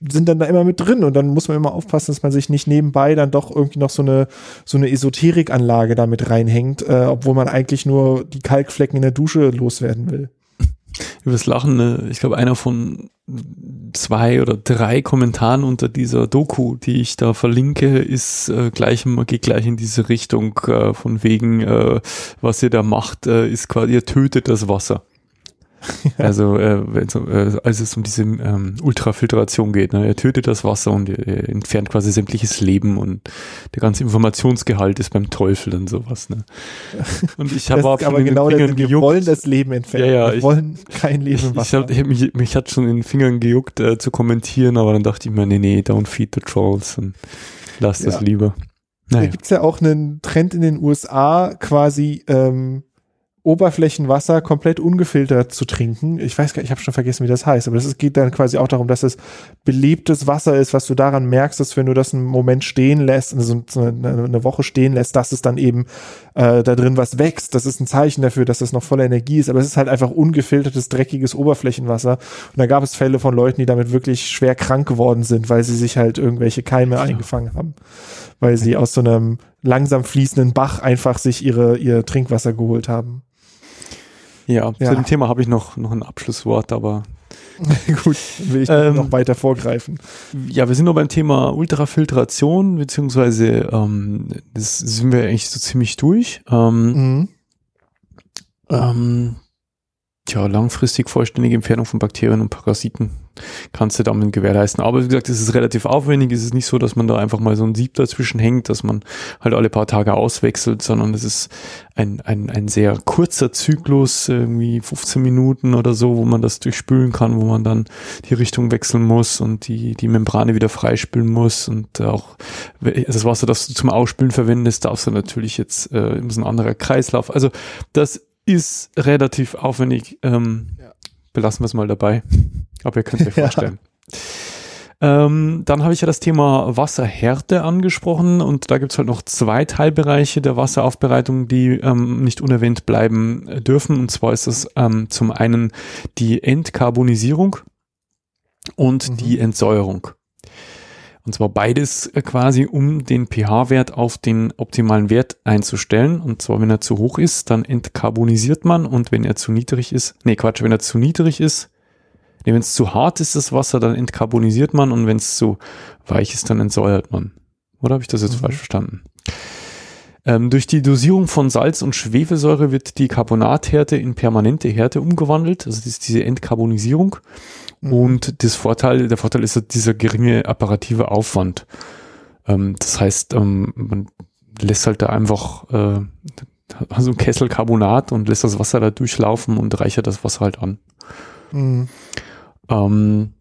sind dann da immer mit drin und dann muss man immer aufpassen, dass man sich nicht nebenbei dann doch irgendwie noch so eine, so eine Esoterikanlage damit reinhängt, äh, obwohl man eigentlich nur die Kalkflecken in der Dusche loswerden will. Übers Lachen, ne? ich glaube, einer von zwei oder drei Kommentaren unter dieser Doku, die ich da verlinke, ist äh, gleich, geht gleich in diese Richtung, äh, von wegen, äh, was ihr da macht, äh, ist quasi, ihr tötet das Wasser. [laughs] Also äh, äh, als es um diese ähm, Ultrafiltration geht, ne? er tötet das Wasser und er entfernt quasi sämtliches Leben und der ganze Informationsgehalt ist beim Teufel und sowas. Ne? [laughs] Und ich habe aber genau das, wir wollen das Leben entfernen. Ja, ja, wir ich, wollen kein Leben Wasser. Ich, ich hab, mich, mich hat schon in den Fingern gejuckt äh, zu kommentieren, aber dann dachte ich mir, nee, nee, don't feed the trolls und lass ja. das lieber. Naja. Da gibt's ja auch einen Trend in den USA, quasi ähm, Oberflächenwasser komplett ungefiltert zu trinken. Ich weiß gar nicht, ich habe schon vergessen, wie das heißt, aber es geht dann quasi auch darum, dass es belebtes Wasser ist, was du daran merkst, dass wenn du das einen Moment stehen lässt, also eine Woche stehen lässt, dass es dann eben äh, da drin was wächst. Das ist ein Zeichen dafür, dass das noch voller Energie ist, aber es ist halt einfach ungefiltertes, dreckiges Oberflächenwasser. Und da gab es Fälle von Leuten, die damit wirklich schwer krank geworden sind, weil sie sich halt irgendwelche Keime ja. eingefangen haben, weil sie aus so einem langsam fließenden Bach einfach sich ihre, ihr Trinkwasser geholt haben. Ja, ja, zu dem Thema habe ich noch, noch ein Abschlusswort, aber [laughs] Gut, will ich ähm, noch weiter vorgreifen. Ja, wir sind noch beim Thema Ultrafiltration, beziehungsweise ähm, das sind wir eigentlich so ziemlich durch. Ähm, mhm. Tja, langfristig vollständige Entfernung von Bakterien und Parasiten kannst du damit gewährleisten. Aber wie gesagt, es ist relativ aufwendig. Es ist nicht so, dass man da einfach mal so ein Sieb dazwischen hängt, dass man halt alle paar Tage auswechselt, sondern es ist ein, ein, ein sehr kurzer Zyklus, irgendwie 15 Minuten oder so, wo man das durchspülen kann, wo man dann die Richtung wechseln muss und die, die Membrane wieder freispülen muss und auch das Wasser, das du zum Ausspülen verwendest, darfst du natürlich jetzt, äh, ist ein anderer Kreislauf. Also das ist relativ aufwendig. Ähm, ja. Belassen wir es mal dabei. Aber ihr könnt euch [laughs] vorstellen. Ja. Ähm, dann habe ich ja das Thema Wasserhärte angesprochen und da gibt es halt noch zwei Teilbereiche der Wasseraufbereitung, die ähm, nicht unerwähnt bleiben dürfen. Und zwar ist das ähm, zum einen die Entkarbonisierung und mhm. die Entsäuerung. Und zwar beides äh, quasi, um den pH-Wert auf den optimalen Wert einzustellen. Und zwar, wenn er zu hoch ist, dann entkarbonisiert man. Und wenn er zu niedrig ist, nee, Quatsch, wenn er zu niedrig ist, nee, wenn es zu hart ist, das Wasser, dann entkarbonisiert man. Und wenn es zu weich ist, dann entsäuert man. Oder habe ich das jetzt mhm. falsch verstanden? Ähm, durch die Dosierung von Salz und Schwefelsäure wird die Carbonathärte in permanente Härte umgewandelt. Also das ist diese Entkarbonisierung. Mhm. Und das Vorteil, der Vorteil ist dieser geringe apparative Aufwand. Ähm, das heißt, ähm, man lässt halt da einfach äh, also ein Kessel Carbonat und lässt das Wasser da durchlaufen und reichert das Wasser halt an. Mhm. Ähm,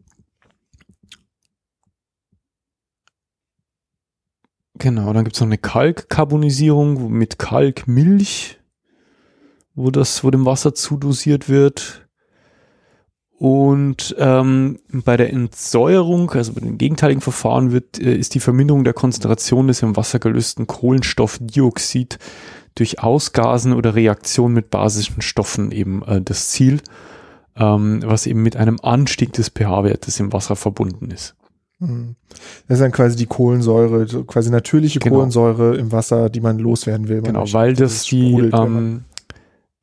genau, dann gibt es noch eine Kalkkarbonisierung mit Kalkmilch, wo das, wo dem Wasser zudosiert wird. Und ähm, bei der Entsäuerung, also bei dem gegenteiligen Verfahren, wird, äh, ist die Verminderung der Konzentration des im Wasser gelösten Kohlenstoffdioxid durch Ausgasen oder Reaktion mit basischen Stoffen eben äh, das Ziel, ähm, was eben mit einem Anstieg des pH-Wertes im Wasser verbunden ist. Mhm. Das ist dann quasi die Kohlensäure, quasi natürliche genau. Kohlensäure im Wasser, die man loswerden will. Genau, weil das die ähm,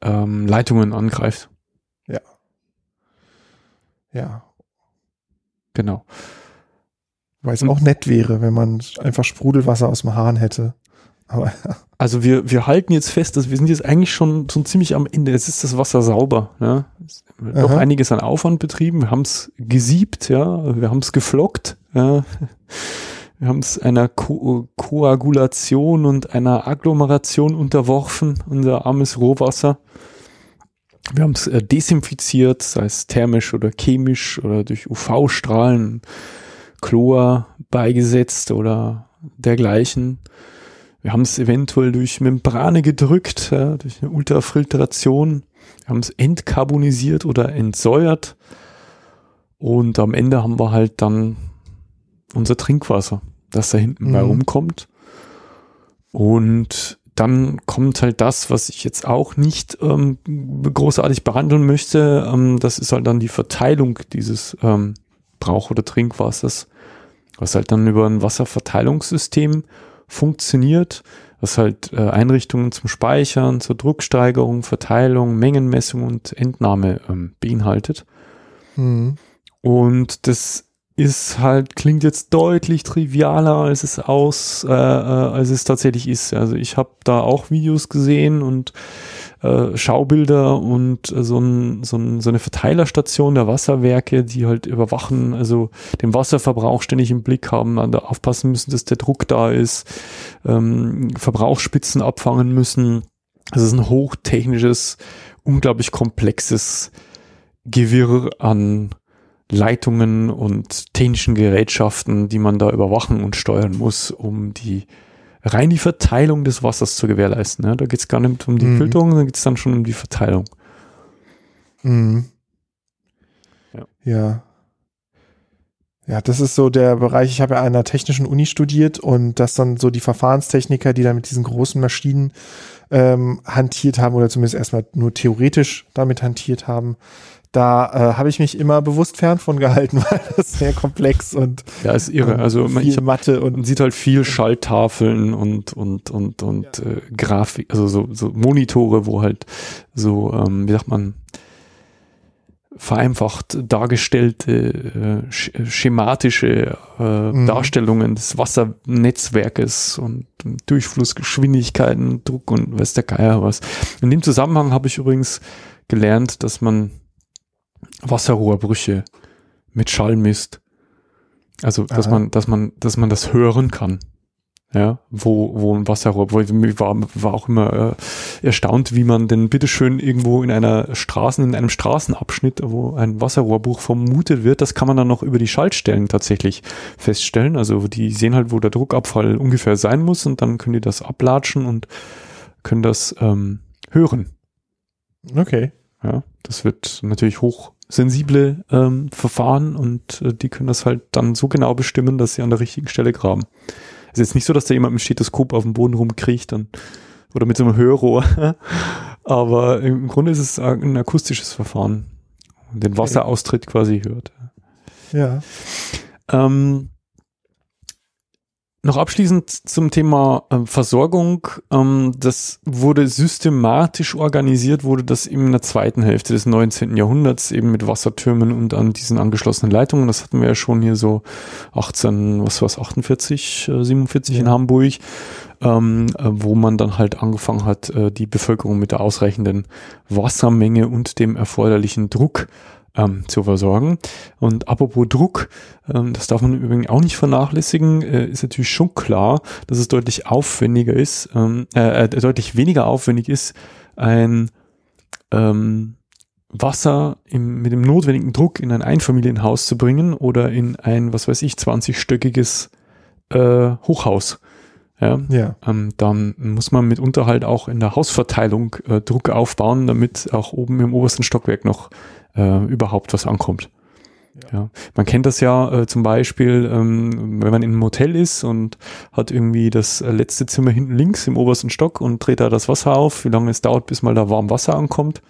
ähm, Leitungen angreift. Ja. Genau. Weil es auch nett wäre, wenn man einfach Sprudelwasser aus dem Hahn hätte. Aber [laughs] also wir, wir halten jetzt fest, dass wir sind jetzt eigentlich schon, schon ziemlich am Ende. Es ist das Wasser sauber. Ja? Doch Aha. einiges an Aufwand betrieben. Wir haben es gesiebt, ja, wir haben es geflockt, ja. Wir haben es einer Ko Koagulation und einer Agglomeration unterworfen, unser armes Rohwasser. Wir haben es äh, desinfiziert, sei es thermisch oder chemisch oder durch UV-Strahlen, Chlor beigesetzt oder dergleichen. Wir haben es eventuell durch Membrane gedrückt, ja, durch eine Ultrafiltration. Wir haben es entkarbonisiert oder entsäuert. Und am Ende haben wir halt dann unser Trinkwasser, das da hinten mhm. bei rumkommt. Und dann kommt halt das, was ich jetzt auch nicht ähm, großartig behandeln möchte. Ähm, das ist halt dann die Verteilung dieses ähm, Brauch- oder Trinkwassers, was halt dann über ein Wasserverteilungssystem funktioniert, was halt äh, Einrichtungen zum Speichern, zur Drucksteigerung, Verteilung, Mengenmessung und Entnahme ähm, beinhaltet. Mhm. Und das ist halt, klingt jetzt deutlich trivialer, als es aus, äh, äh, als es tatsächlich ist. Also ich habe da auch Videos gesehen und äh, Schaubilder und äh, so, ein, so, ein, so eine Verteilerstation der Wasserwerke, die halt überwachen, also den Wasserverbrauch ständig im Blick haben, da aufpassen müssen, dass der Druck da ist, ähm, Verbrauchsspitzen abfangen müssen. Also es ist ein hochtechnisches, unglaublich komplexes Gewirr an Leitungen und technischen Gerätschaften, die man da überwachen und steuern muss, um die rein die Verteilung des Wassers zu gewährleisten. Ja, da geht es gar nicht um die mhm. Filterung, da geht es dann schon um die Verteilung. Mhm. Ja. ja. Ja, das ist so der Bereich, ich habe ja an einer technischen Uni studiert und das dann so die Verfahrenstechniker, die da mit diesen großen Maschinen ähm, hantiert haben oder zumindest erstmal nur theoretisch damit hantiert haben, da äh, habe ich mich immer bewusst fern von gehalten, [laughs] weil das sehr komplex und ja ist irre. Also viel ich, Mathe und man sieht halt viel Schalttafeln und und und und ja. äh, Grafik, also so, so Monitore, wo halt so ähm, wie sagt man vereinfacht dargestellte äh, schematische äh, mhm. Darstellungen des Wassernetzwerkes und Durchflussgeschwindigkeiten, Druck und weiß der Geier was. In dem Zusammenhang habe ich übrigens gelernt, dass man Wasserrohrbrüche mit Schall misst. Also, dass Aha. man, dass man, dass man das hören kann ja, wo, wo ein Wasserrohr, wo ich war, war auch immer äh, erstaunt, wie man denn bitteschön irgendwo in einer Straßen, in einem Straßenabschnitt, wo ein Wasserrohrbruch vermutet wird, das kann man dann noch über die Schaltstellen tatsächlich feststellen. Also die sehen halt, wo der Druckabfall ungefähr sein muss und dann können die das ablatschen und können das ähm, hören. Okay. Ja, das wird natürlich hochsensible ähm, Verfahren und äh, die können das halt dann so genau bestimmen, dass sie an der richtigen Stelle graben. Ist jetzt nicht so, dass da jemand mit Stethoskop auf dem Boden rumkriecht und, oder mit so einem Hörrohr. [laughs] Aber im Grunde ist es ein akustisches Verfahren. Den Wasseraustritt quasi hört. Ja. Ähm, noch abschließend zum Thema äh, Versorgung. Ähm, das wurde systematisch organisiert, wurde das in der zweiten Hälfte des 19. Jahrhunderts eben mit Wassertürmen und an diesen angeschlossenen Leitungen. Das hatten wir ja schon hier so 18, was war's, 48, äh, 47 ja. in Hamburg, ähm, äh, wo man dann halt angefangen hat, äh, die Bevölkerung mit der ausreichenden Wassermenge und dem erforderlichen Druck ähm, zu versorgen. Und apropos Druck, ähm, das darf man übrigens auch nicht vernachlässigen, äh, ist natürlich schon klar, dass es deutlich aufwendiger ist, ähm, äh, äh, deutlich weniger aufwendig ist, ein ähm, Wasser im, mit dem notwendigen Druck in ein Einfamilienhaus zu bringen oder in ein, was weiß ich, 20-stöckiges äh, Hochhaus. Ja, ja. Ähm, dann muss man mitunter halt auch in der Hausverteilung äh, Druck aufbauen, damit auch oben im obersten Stockwerk noch äh, überhaupt was ankommt. Ja. Man kennt das ja äh, zum Beispiel, ähm, wenn man in einem Hotel ist und hat irgendwie das äh, letzte Zimmer hinten links im obersten Stock und dreht da das Wasser auf, wie lange es dauert, bis mal da warm Wasser ankommt.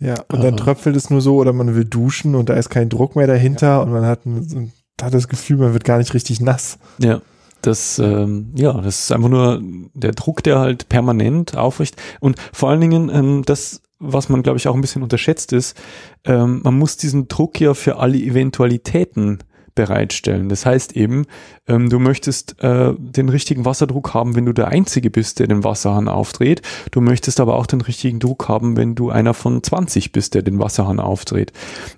Ja, und dann äh, tröpfelt es nur so oder man will duschen und da ist kein Druck mehr dahinter ja. und man hat, ein, hat das Gefühl, man wird gar nicht richtig nass. Ja. Das, ähm, ja, das ist einfach nur der Druck, der halt permanent aufrecht und vor allen Dingen, ähm, das was man, glaube ich, auch ein bisschen unterschätzt ist, ähm, man muss diesen Druck ja für alle Eventualitäten bereitstellen. Das heißt eben, ähm, du möchtest äh, den richtigen Wasserdruck haben, wenn du der Einzige bist, der den Wasserhahn aufdreht. Du möchtest aber auch den richtigen Druck haben, wenn du einer von 20 bist, der den Wasserhahn aufdreht.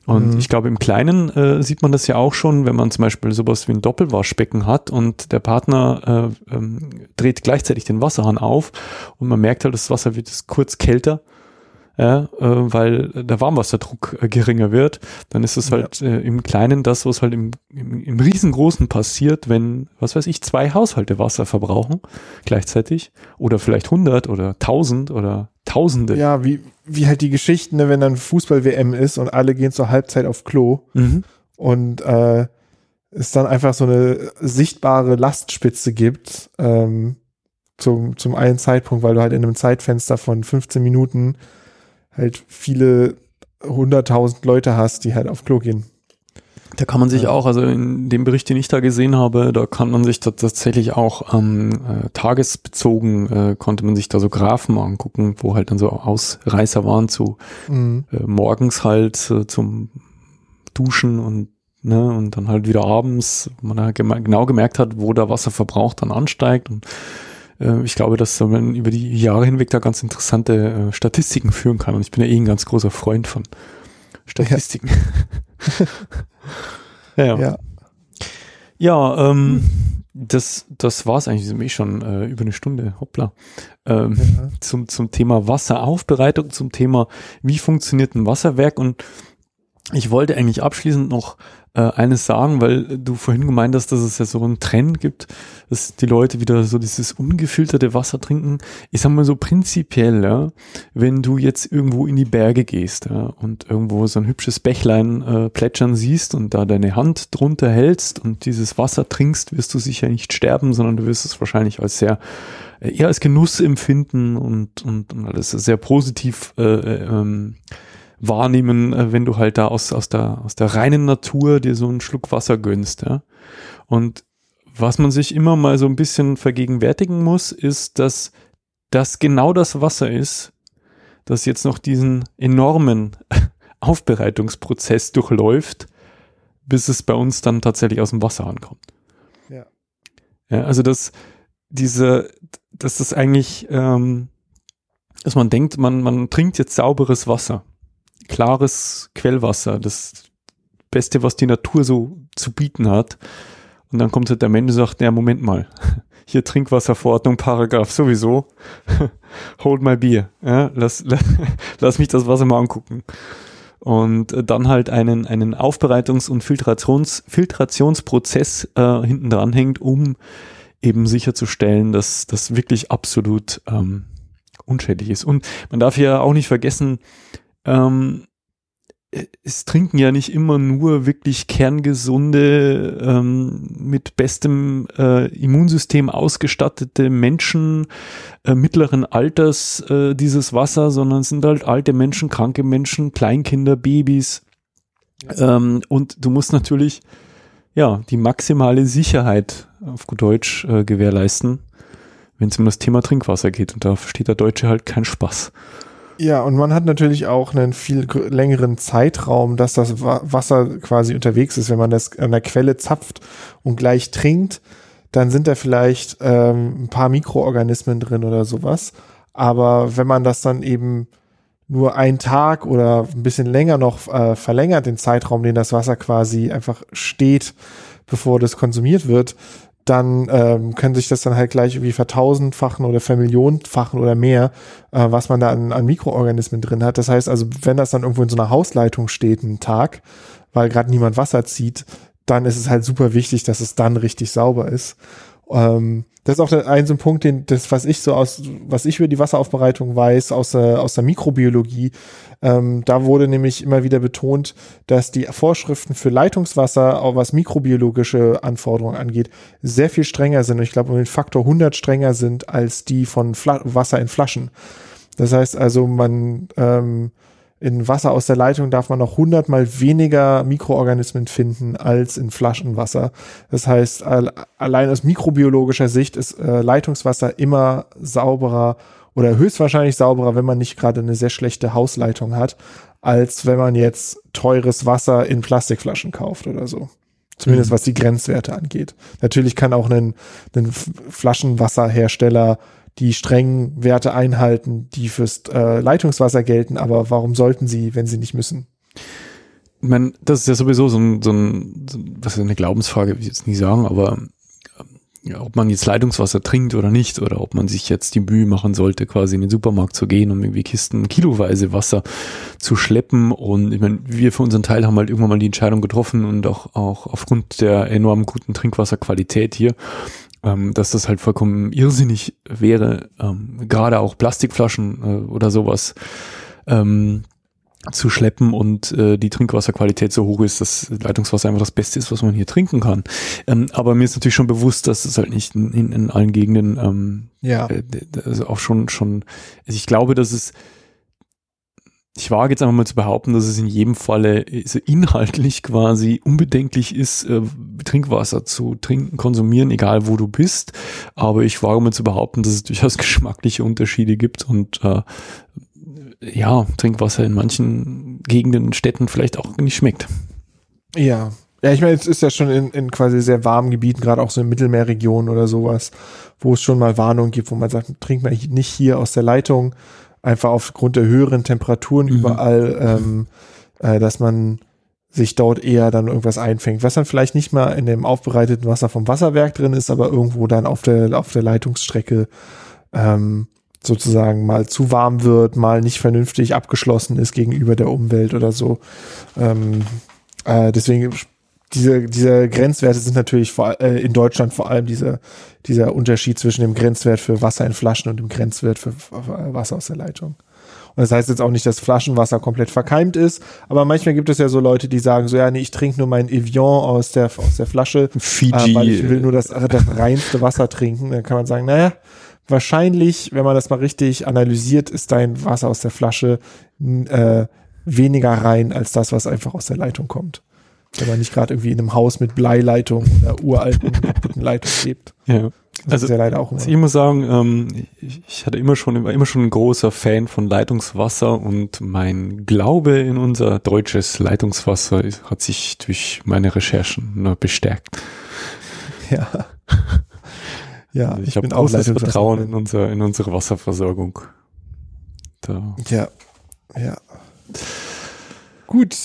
Und mhm. ich glaube, im Kleinen äh, sieht man das ja auch schon, wenn man zum Beispiel sowas wie ein Doppelwaschbecken hat und der Partner äh, ähm, dreht gleichzeitig den Wasserhahn auf und man merkt halt, das Wasser wird kurz kälter ja, äh, weil der Warmwasserdruck äh, geringer wird, dann ist es halt äh, im Kleinen das, was halt im, im, im Riesengroßen passiert, wenn, was weiß ich, zwei Haushalte Wasser verbrauchen gleichzeitig oder vielleicht hundert oder tausend oder Tausende. Ja, wie, wie halt die Geschichten, ne, wenn dann Fußball-WM ist und alle gehen zur Halbzeit auf Klo mhm. und äh, es dann einfach so eine sichtbare Lastspitze gibt ähm, zum, zum einen Zeitpunkt, weil du halt in einem Zeitfenster von 15 Minuten halt viele hunderttausend Leute hast, die halt auf Klo gehen. Da kann man sich auch, also in dem Bericht, den ich da gesehen habe, da kann man sich da tatsächlich auch ähm, äh, tagesbezogen, äh, konnte man sich da so Graphen angucken, wo halt dann so Ausreißer waren zu mhm. äh, morgens halt äh, zum Duschen und ne, und dann halt wieder abends, wo man halt genau gemerkt hat, wo der Wasserverbrauch dann ansteigt und äh, ich glaube, dass man über die Jahre hinweg da ganz interessante äh, Statistiken führen kann. Und ich bin ja eh ein ganz großer Freund von Statistiken. Ja, [laughs] ja. Ja, ja ähm, das, das war es eigentlich, sind eh schon äh, über eine Stunde, hoppla. Ähm, ja. zum, zum Thema Wasseraufbereitung, zum Thema, wie funktioniert ein Wasserwerk und ich wollte eigentlich abschließend noch äh, eines sagen, weil du vorhin gemeint hast, dass es ja so einen Trend gibt, dass die Leute wieder so dieses ungefilterte Wasser trinken. Ich sag mal so prinzipiell, ja, wenn du jetzt irgendwo in die Berge gehst ja, und irgendwo so ein hübsches Bächlein äh, plätschern siehst und da deine Hand drunter hältst und dieses Wasser trinkst, wirst du sicher nicht sterben, sondern du wirst es wahrscheinlich als sehr äh, eher als Genuss empfinden und, und, und alles sehr positiv äh, äh ähm, wahrnehmen, äh, wenn du halt da aus, aus, der, aus der reinen Natur dir so einen Schluck Wasser gönnst. Ja? Und was man sich immer mal so ein bisschen vergegenwärtigen muss, ist, dass das genau das Wasser ist, das jetzt noch diesen enormen [laughs] Aufbereitungsprozess durchläuft, bis es bei uns dann tatsächlich aus dem Wasser ankommt. Ja. Ja, also das, diese, dass das eigentlich, ähm, dass man denkt, man, man trinkt jetzt sauberes Wasser, klares Quellwasser, das Beste, was die Natur so zu bieten hat. Und dann kommt halt der Mensch und sagt, ja, Moment mal, [laughs] hier Trinkwasserverordnung, Paragraph sowieso, [laughs] hold my beer, ja, [laughs] lass, lass, mich das Wasser mal angucken. Und äh, dann halt einen, einen Aufbereitungs- und Filtrations, Filtrationsprozess äh, hinten dran hängt, um eben sicherzustellen, dass das wirklich absolut ähm, unschädlich ist. Und man darf ja auch nicht vergessen, ähm, es trinken ja nicht immer nur wirklich kerngesunde, ähm, mit bestem äh, Immunsystem ausgestattete Menschen äh, mittleren Alters äh, dieses Wasser, sondern es sind halt alte Menschen, kranke Menschen, Kleinkinder, Babys. Ähm, und du musst natürlich ja die maximale Sicherheit auf gut Deutsch äh, gewährleisten, wenn es um das Thema Trinkwasser geht. Und da versteht der Deutsche halt keinen Spaß. Ja, und man hat natürlich auch einen viel längeren Zeitraum, dass das Wasser quasi unterwegs ist. Wenn man das an der Quelle zapft und gleich trinkt, dann sind da vielleicht ähm, ein paar Mikroorganismen drin oder sowas. Aber wenn man das dann eben nur einen Tag oder ein bisschen länger noch äh, verlängert, den Zeitraum, den das Wasser quasi einfach steht, bevor das konsumiert wird, dann ähm, können sich das dann halt gleich irgendwie vertausendfachen oder vermillionenfachen oder mehr, äh, was man da an, an Mikroorganismen drin hat. Das heißt also, wenn das dann irgendwo in so einer Hausleitung steht, einen Tag, weil gerade niemand Wasser zieht, dann ist es halt super wichtig, dass es dann richtig sauber ist. Ähm, das ist auch der, ein so ein Punkt, den, das, was ich so aus, was ich über die Wasseraufbereitung weiß, aus der, aus der Mikrobiologie, ähm, da wurde nämlich immer wieder betont, dass die Vorschriften für Leitungswasser, auch was mikrobiologische Anforderungen angeht, sehr viel strenger sind. Und ich glaube, um den Faktor 100 strenger sind als die von Fla Wasser in Flaschen. Das heißt also, man, ähm, in Wasser aus der Leitung darf man noch hundertmal weniger Mikroorganismen finden als in Flaschenwasser. Das heißt, allein aus mikrobiologischer Sicht ist äh, Leitungswasser immer sauberer oder höchstwahrscheinlich sauberer, wenn man nicht gerade eine sehr schlechte Hausleitung hat, als wenn man jetzt teures Wasser in Plastikflaschen kauft oder so. Zumindest mhm. was die Grenzwerte angeht. Natürlich kann auch ein, ein Flaschenwasserhersteller die strengen Werte einhalten, die fürs äh, Leitungswasser gelten, aber warum sollten sie, wenn sie nicht müssen? Ich meine, das ist ja sowieso so ein, so ein, so was ist eine Glaubensfrage, will ich jetzt nicht sagen, aber ja, ob man jetzt Leitungswasser trinkt oder nicht, oder ob man sich jetzt die Mühe machen sollte, quasi in den Supermarkt zu gehen, um irgendwie Kisten kiloweise Wasser zu schleppen. Und ich meine, wir für unseren Teil haben halt irgendwann mal die Entscheidung getroffen und auch, auch aufgrund der enorm guten Trinkwasserqualität hier, ähm, dass das halt vollkommen irrsinnig wäre, ähm, gerade auch Plastikflaschen äh, oder sowas ähm, zu schleppen und äh, die Trinkwasserqualität so hoch ist, dass Leitungswasser einfach das Beste ist, was man hier trinken kann. Ähm, aber mir ist natürlich schon bewusst, dass es halt nicht in, in, allen Gegenden ähm, ja. Äh, also auch schon schon. Also ich glaube, dass es ich wage jetzt einfach mal zu behaupten, dass es in jedem Falle so inhaltlich quasi unbedenklich ist, äh, Trinkwasser zu trinken, konsumieren, egal wo du bist. Aber ich wage mal zu behaupten, dass es durchaus [laughs] geschmackliche Unterschiede gibt und äh, ja, Trinkwasser in manchen Gegenden, Städten vielleicht auch nicht schmeckt. Ja. Ja, ich meine, es ist ja schon in, in quasi sehr warmen Gebieten, gerade auch so in Mittelmeerregionen oder sowas, wo es schon mal Warnungen gibt, wo man sagt, trink mal nicht hier aus der Leitung, einfach aufgrund der höheren Temperaturen mhm. überall, ähm, äh, dass man sich dort eher dann irgendwas einfängt, was dann vielleicht nicht mal in dem aufbereiteten Wasser vom Wasserwerk drin ist, aber irgendwo dann auf der auf der Leitungsstrecke ähm, sozusagen mal zu warm wird, mal nicht vernünftig abgeschlossen ist gegenüber der Umwelt oder so. Ähm, äh, deswegen diese, diese Grenzwerte sind natürlich vor, äh, in Deutschland vor allem diese, dieser Unterschied zwischen dem Grenzwert für Wasser in Flaschen und dem Grenzwert für Wasser aus der Leitung. Und das heißt jetzt auch nicht, dass Flaschenwasser komplett verkeimt ist, aber manchmal gibt es ja so Leute, die sagen so, ja, nee, ich trinke nur mein Evian aus der, aus der Flasche, Fiji. Äh, weil ich will nur das, das reinste Wasser trinken. Dann kann man sagen, naja, wahrscheinlich, wenn man das mal richtig analysiert, ist dein Wasser aus der Flasche äh, weniger rein als das, was einfach aus der Leitung kommt wenn man nicht gerade irgendwie in einem Haus mit Bleileitung oder uralten [laughs] kaputten Leitung lebt. Ja. Das also, ist ja leider auch immer. Also ich muss sagen, ähm, ich, ich, hatte immer schon, war immer schon ein großer Fan von Leitungswasser und mein Glaube in unser deutsches Leitungswasser ist, hat sich durch meine Recherchen nur bestärkt. Ja. [laughs] Ja, also ich, ich habe großes Vertrauen in, unser, in unsere Wasserversorgung. Da. Ja, ja. Gut.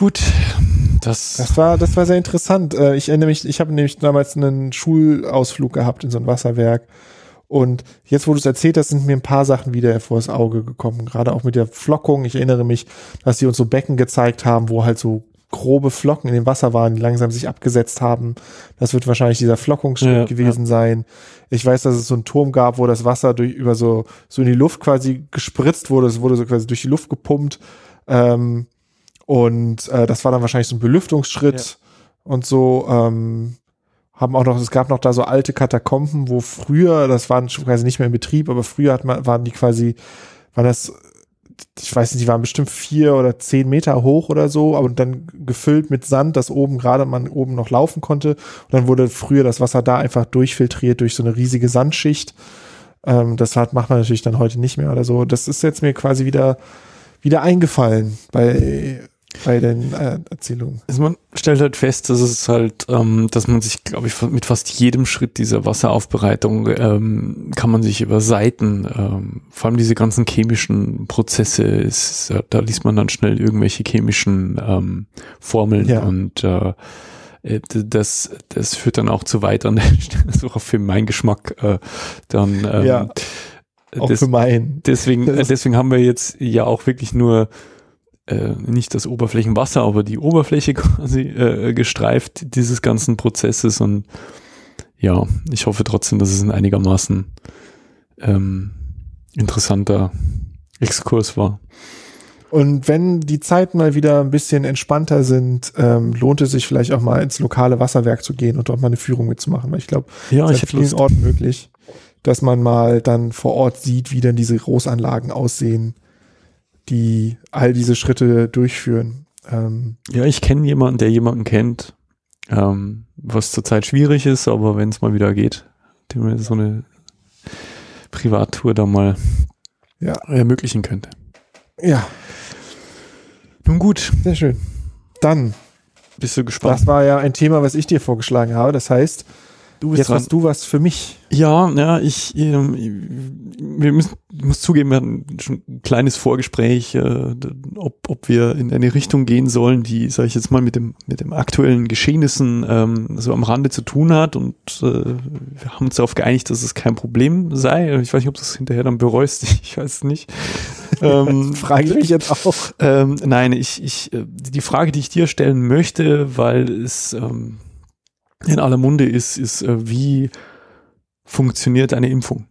Gut. Das, das war, das war sehr interessant. Äh, ich erinnere mich, ich habe nämlich damals einen Schulausflug gehabt in so ein Wasserwerk. Und jetzt, wo du es erzählt hast, sind mir ein paar Sachen wieder vor das Auge gekommen. Gerade auch mit der Flockung. Ich erinnere mich, dass sie uns so Becken gezeigt haben, wo halt so grobe Flocken in dem Wasser waren, die langsam sich abgesetzt haben. Das wird wahrscheinlich dieser Flockungsschritt ja, gewesen ja. sein. Ich weiß, dass es so einen Turm gab, wo das Wasser durch über so so in die Luft quasi gespritzt wurde. Es wurde so quasi durch die Luft gepumpt. Ähm, und äh, das war dann wahrscheinlich so ein Belüftungsschritt ja. und so. Ähm, haben auch noch, es gab noch da so alte Katakomben, wo früher, das waren quasi nicht mehr in Betrieb, aber früher hat man, waren die quasi, war das ich weiß nicht, die waren bestimmt vier oder zehn Meter hoch oder so, aber dann gefüllt mit Sand, dass oben gerade man oben noch laufen konnte. Und dann wurde früher das Wasser da einfach durchfiltriert durch so eine riesige Sandschicht. Ähm, das hat, macht man natürlich dann heute nicht mehr oder so. Das ist jetzt mir quasi wieder, wieder eingefallen bei bei den äh, Erzählungen. Also man stellt halt fest, dass es halt, ähm, dass man sich, glaube ich, mit fast jedem Schritt dieser Wasseraufbereitung ähm, kann man sich über Seiten, ähm, vor allem diese ganzen chemischen Prozesse, ist, da liest man dann schnell irgendwelche chemischen ähm, Formeln ja. und äh, äh das, das führt dann auch zu weit an der [laughs] Stelle, das ist auch für meinen Geschmack äh, dann ähm, ja, auch des, für meinen. Deswegen, deswegen haben wir jetzt ja auch wirklich nur äh, nicht das Oberflächenwasser, aber die Oberfläche [laughs] quasi äh, gestreift dieses ganzen Prozesses und ja, ich hoffe trotzdem, dass es ein einigermaßen ähm, interessanter Exkurs war. Und wenn die Zeiten mal wieder ein bisschen entspannter sind, ähm, lohnt es sich vielleicht auch mal ins lokale Wasserwerk zu gehen und dort mal eine Führung mitzumachen. Weil ich glaube, ja, es ist an vielen Lust. Orten möglich, dass man mal dann vor Ort sieht, wie denn diese Großanlagen aussehen die all diese Schritte durchführen. Ähm, ja, ich kenne jemanden, der jemanden kennt, ähm, was zurzeit schwierig ist, aber wenn es mal wieder geht, dem mir so eine Privattour da mal ja. ermöglichen könnte. Ja. Nun gut. Sehr schön. Dann. Bist du gespannt? Das war ja ein Thema, was ich dir vorgeschlagen habe. Das heißt, Du bist Jetzt hast du was für mich. Ja, ja, ich, ähm, wir müssen, ich muss zugeben, wir hatten schon ein kleines Vorgespräch, äh, ob, ob wir in eine Richtung gehen sollen, die, sage ich jetzt mal, mit dem, mit dem aktuellen Geschehnissen ähm, so am Rande zu tun hat. Und äh, wir haben uns darauf geeinigt, dass es kein Problem sei. Ich weiß nicht, ob du es hinterher dann bereust, [laughs] ich weiß es nicht. ähm, [laughs] Frage ich mich jetzt auch. Ähm, nein, ich, ich, äh, die Frage, die ich dir stellen möchte, weil es ähm, in aller Munde ist, ist, äh, wie funktioniert eine Impfung?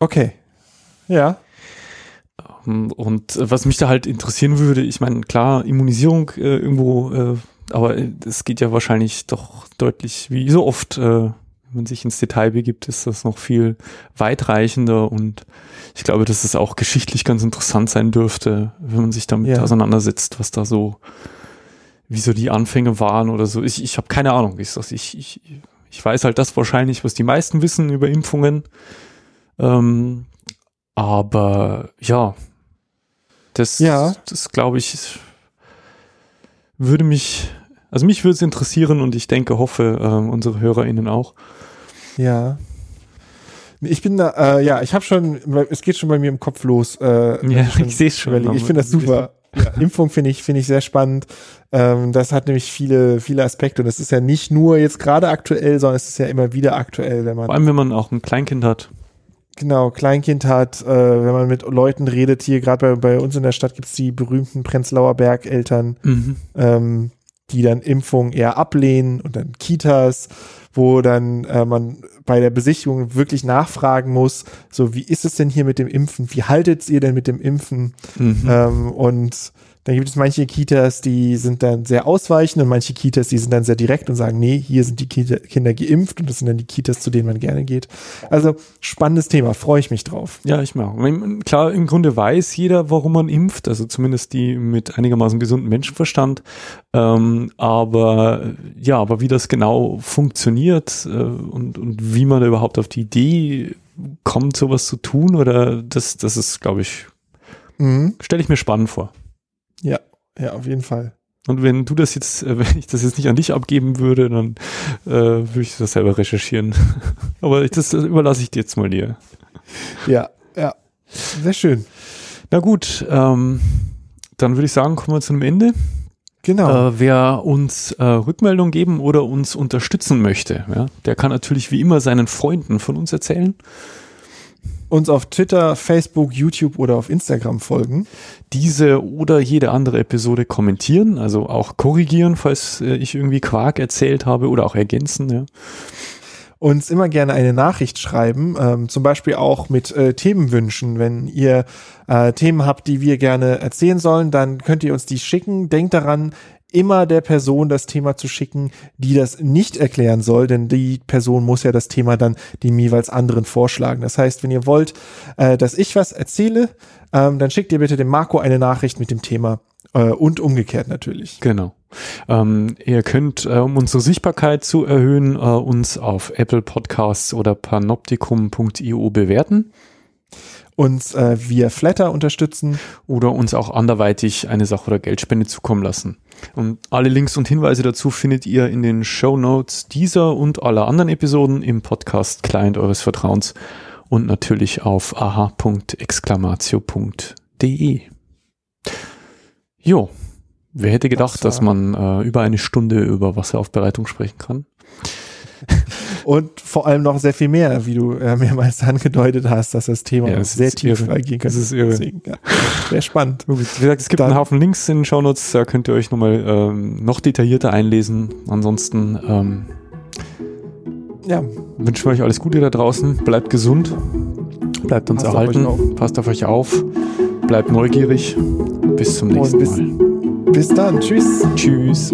Okay. Ja. Ähm, und äh, was mich da halt interessieren würde, ich meine, klar, Immunisierung äh, irgendwo, äh, aber es geht ja wahrscheinlich doch deutlich, wie so oft, äh, wenn man sich ins Detail begibt, ist das noch viel weitreichender und ich glaube, dass es auch geschichtlich ganz interessant sein dürfte, wenn man sich damit ja. auseinandersetzt, was da so wie so die Anfänge waren oder so. Ich, ich habe keine Ahnung. Ich, ich, ich, ich weiß halt das wahrscheinlich, was die meisten wissen über Impfungen. Ähm, aber ja, das, ja. das glaube ich, würde mich, also mich würde es interessieren und ich denke, hoffe, äh, unsere HörerInnen auch. Ja. Ich bin da, äh, ja, ich habe schon, es geht schon bei mir im Kopf los. Äh, ja, ich, sehe schon. Ich finde das super. Ja, Impfung finde ich, finde ich sehr spannend. Ähm, das hat nämlich viele, viele Aspekte. Und es ist ja nicht nur jetzt gerade aktuell, sondern es ist ja immer wieder aktuell, wenn man. Vor allem, wenn man auch ein Kleinkind hat. Genau, Kleinkind hat, äh, wenn man mit Leuten redet, hier gerade bei, bei uns in der Stadt gibt's die berühmten Prenzlauer Berg-Eltern, mhm. ähm, die dann Impfungen eher ablehnen und dann Kitas, wo dann äh, man bei der Besichtigung wirklich nachfragen muss, so wie ist es denn hier mit dem Impfen? Wie haltet ihr denn mit dem Impfen? Mhm. Ähm, und Dann gibt es manche Kitas, die sind dann sehr ausweichend und manche Kitas, die sind dann sehr direkt und sagen, nee, hier sind die Kita Kinder geimpft und das sind dann die Kitas, zu denen man gerne geht. Also spannendes Thema, freue ich mich drauf. Ja, ich mag. Klar, im Grunde weiß jeder, warum man impft, also zumindest die mit einigermaßen gesundem Menschenverstand. Ähm, aber ja, aber wie das genau funktioniert äh, und, und wie man überhaupt auf die Idee kommt, sowas zu tun, oder das, das ist, glaube ich, mhm. stelle ich mir spannend vor. Ja, ja, auf jeden Fall. Und wenn du das jetzt, äh, [laughs] wenn ich das jetzt nicht an dich abgeben würde, dann äh, würde ich das selber recherchieren. [laughs] Aber ich, das überlasse ich dir jetzt mal dir. Ja, ja. Sehr schön. Na gut, ähm, dann würde ich sagen, kommen wir zu einem Ende. Genau. Äh, wer uns äh, Rückmeldung geben oder uns unterstützen möchte, ja, der kann natürlich wie immer seinen Freunden von uns erzählen uns auf Twitter, Facebook, YouTube oder auf Instagram folgen. Diese oder jede andere Episode kommentieren, also auch korrigieren, falls äh, ich irgendwie Quark erzählt habe oder auch ergänzen. Ja. Uns immer gerne eine Nachricht schreiben, ähm, zum Beispiel auch mit äh, Themenwünschen. Wenn ihr äh, Themen habt, die wir gerne erzählen sollen, dann könnt ihr uns die schicken. Denkt daran, immer der Person das Thema zu schicken, die das nicht erklären soll, denn die Person muss ja das Thema dann dem jeweils anderen vorschlagen. Das heißt, wenn ihr wollt, äh, dass ich was erzähle, ähm, dann schickt ihr bitte dem Marco eine Nachricht mit dem Thema äh, und umgekehrt natürlich. Genau. Ähm, ihr könnt, äh, um unsere Sichtbarkeit zu erhöhen, äh, uns auf Apple Podcasts oder panoptikum.io bewerten uns äh, via Flatter unterstützen. Oder uns auch anderweitig eine Sache oder Geldspende zukommen lassen. Und alle Links und Hinweise dazu findet ihr in den Show Notes dieser und aller anderen Episoden im Podcast Client eures Vertrauens und natürlich auf aha.exclamatio.de. Jo, wer hätte gedacht, dass man äh, über eine Stunde über Wasseraufbereitung sprechen kann? Und vor allem noch sehr viel mehr, wie du äh, mehrmals angedeutet hast, dass das Thema ja, sehr tief reingehen kann. Das ist irre. Deswegen, ja, sehr spannend. Wie gesagt, es gibt Dann, einen Haufen Links in den Shownotes, da könnt ihr euch nochmal ähm, noch detaillierter einlesen. Ansonsten ähm, ja. wünschen wir euch alles Gute da draußen. Bleibt gesund, bleibt uns passt erhalten, auf passt auf euch auf, bleibt neugierig. Bis zum nächsten bis, Mal. Bis dann. Tschüss. Tschüss.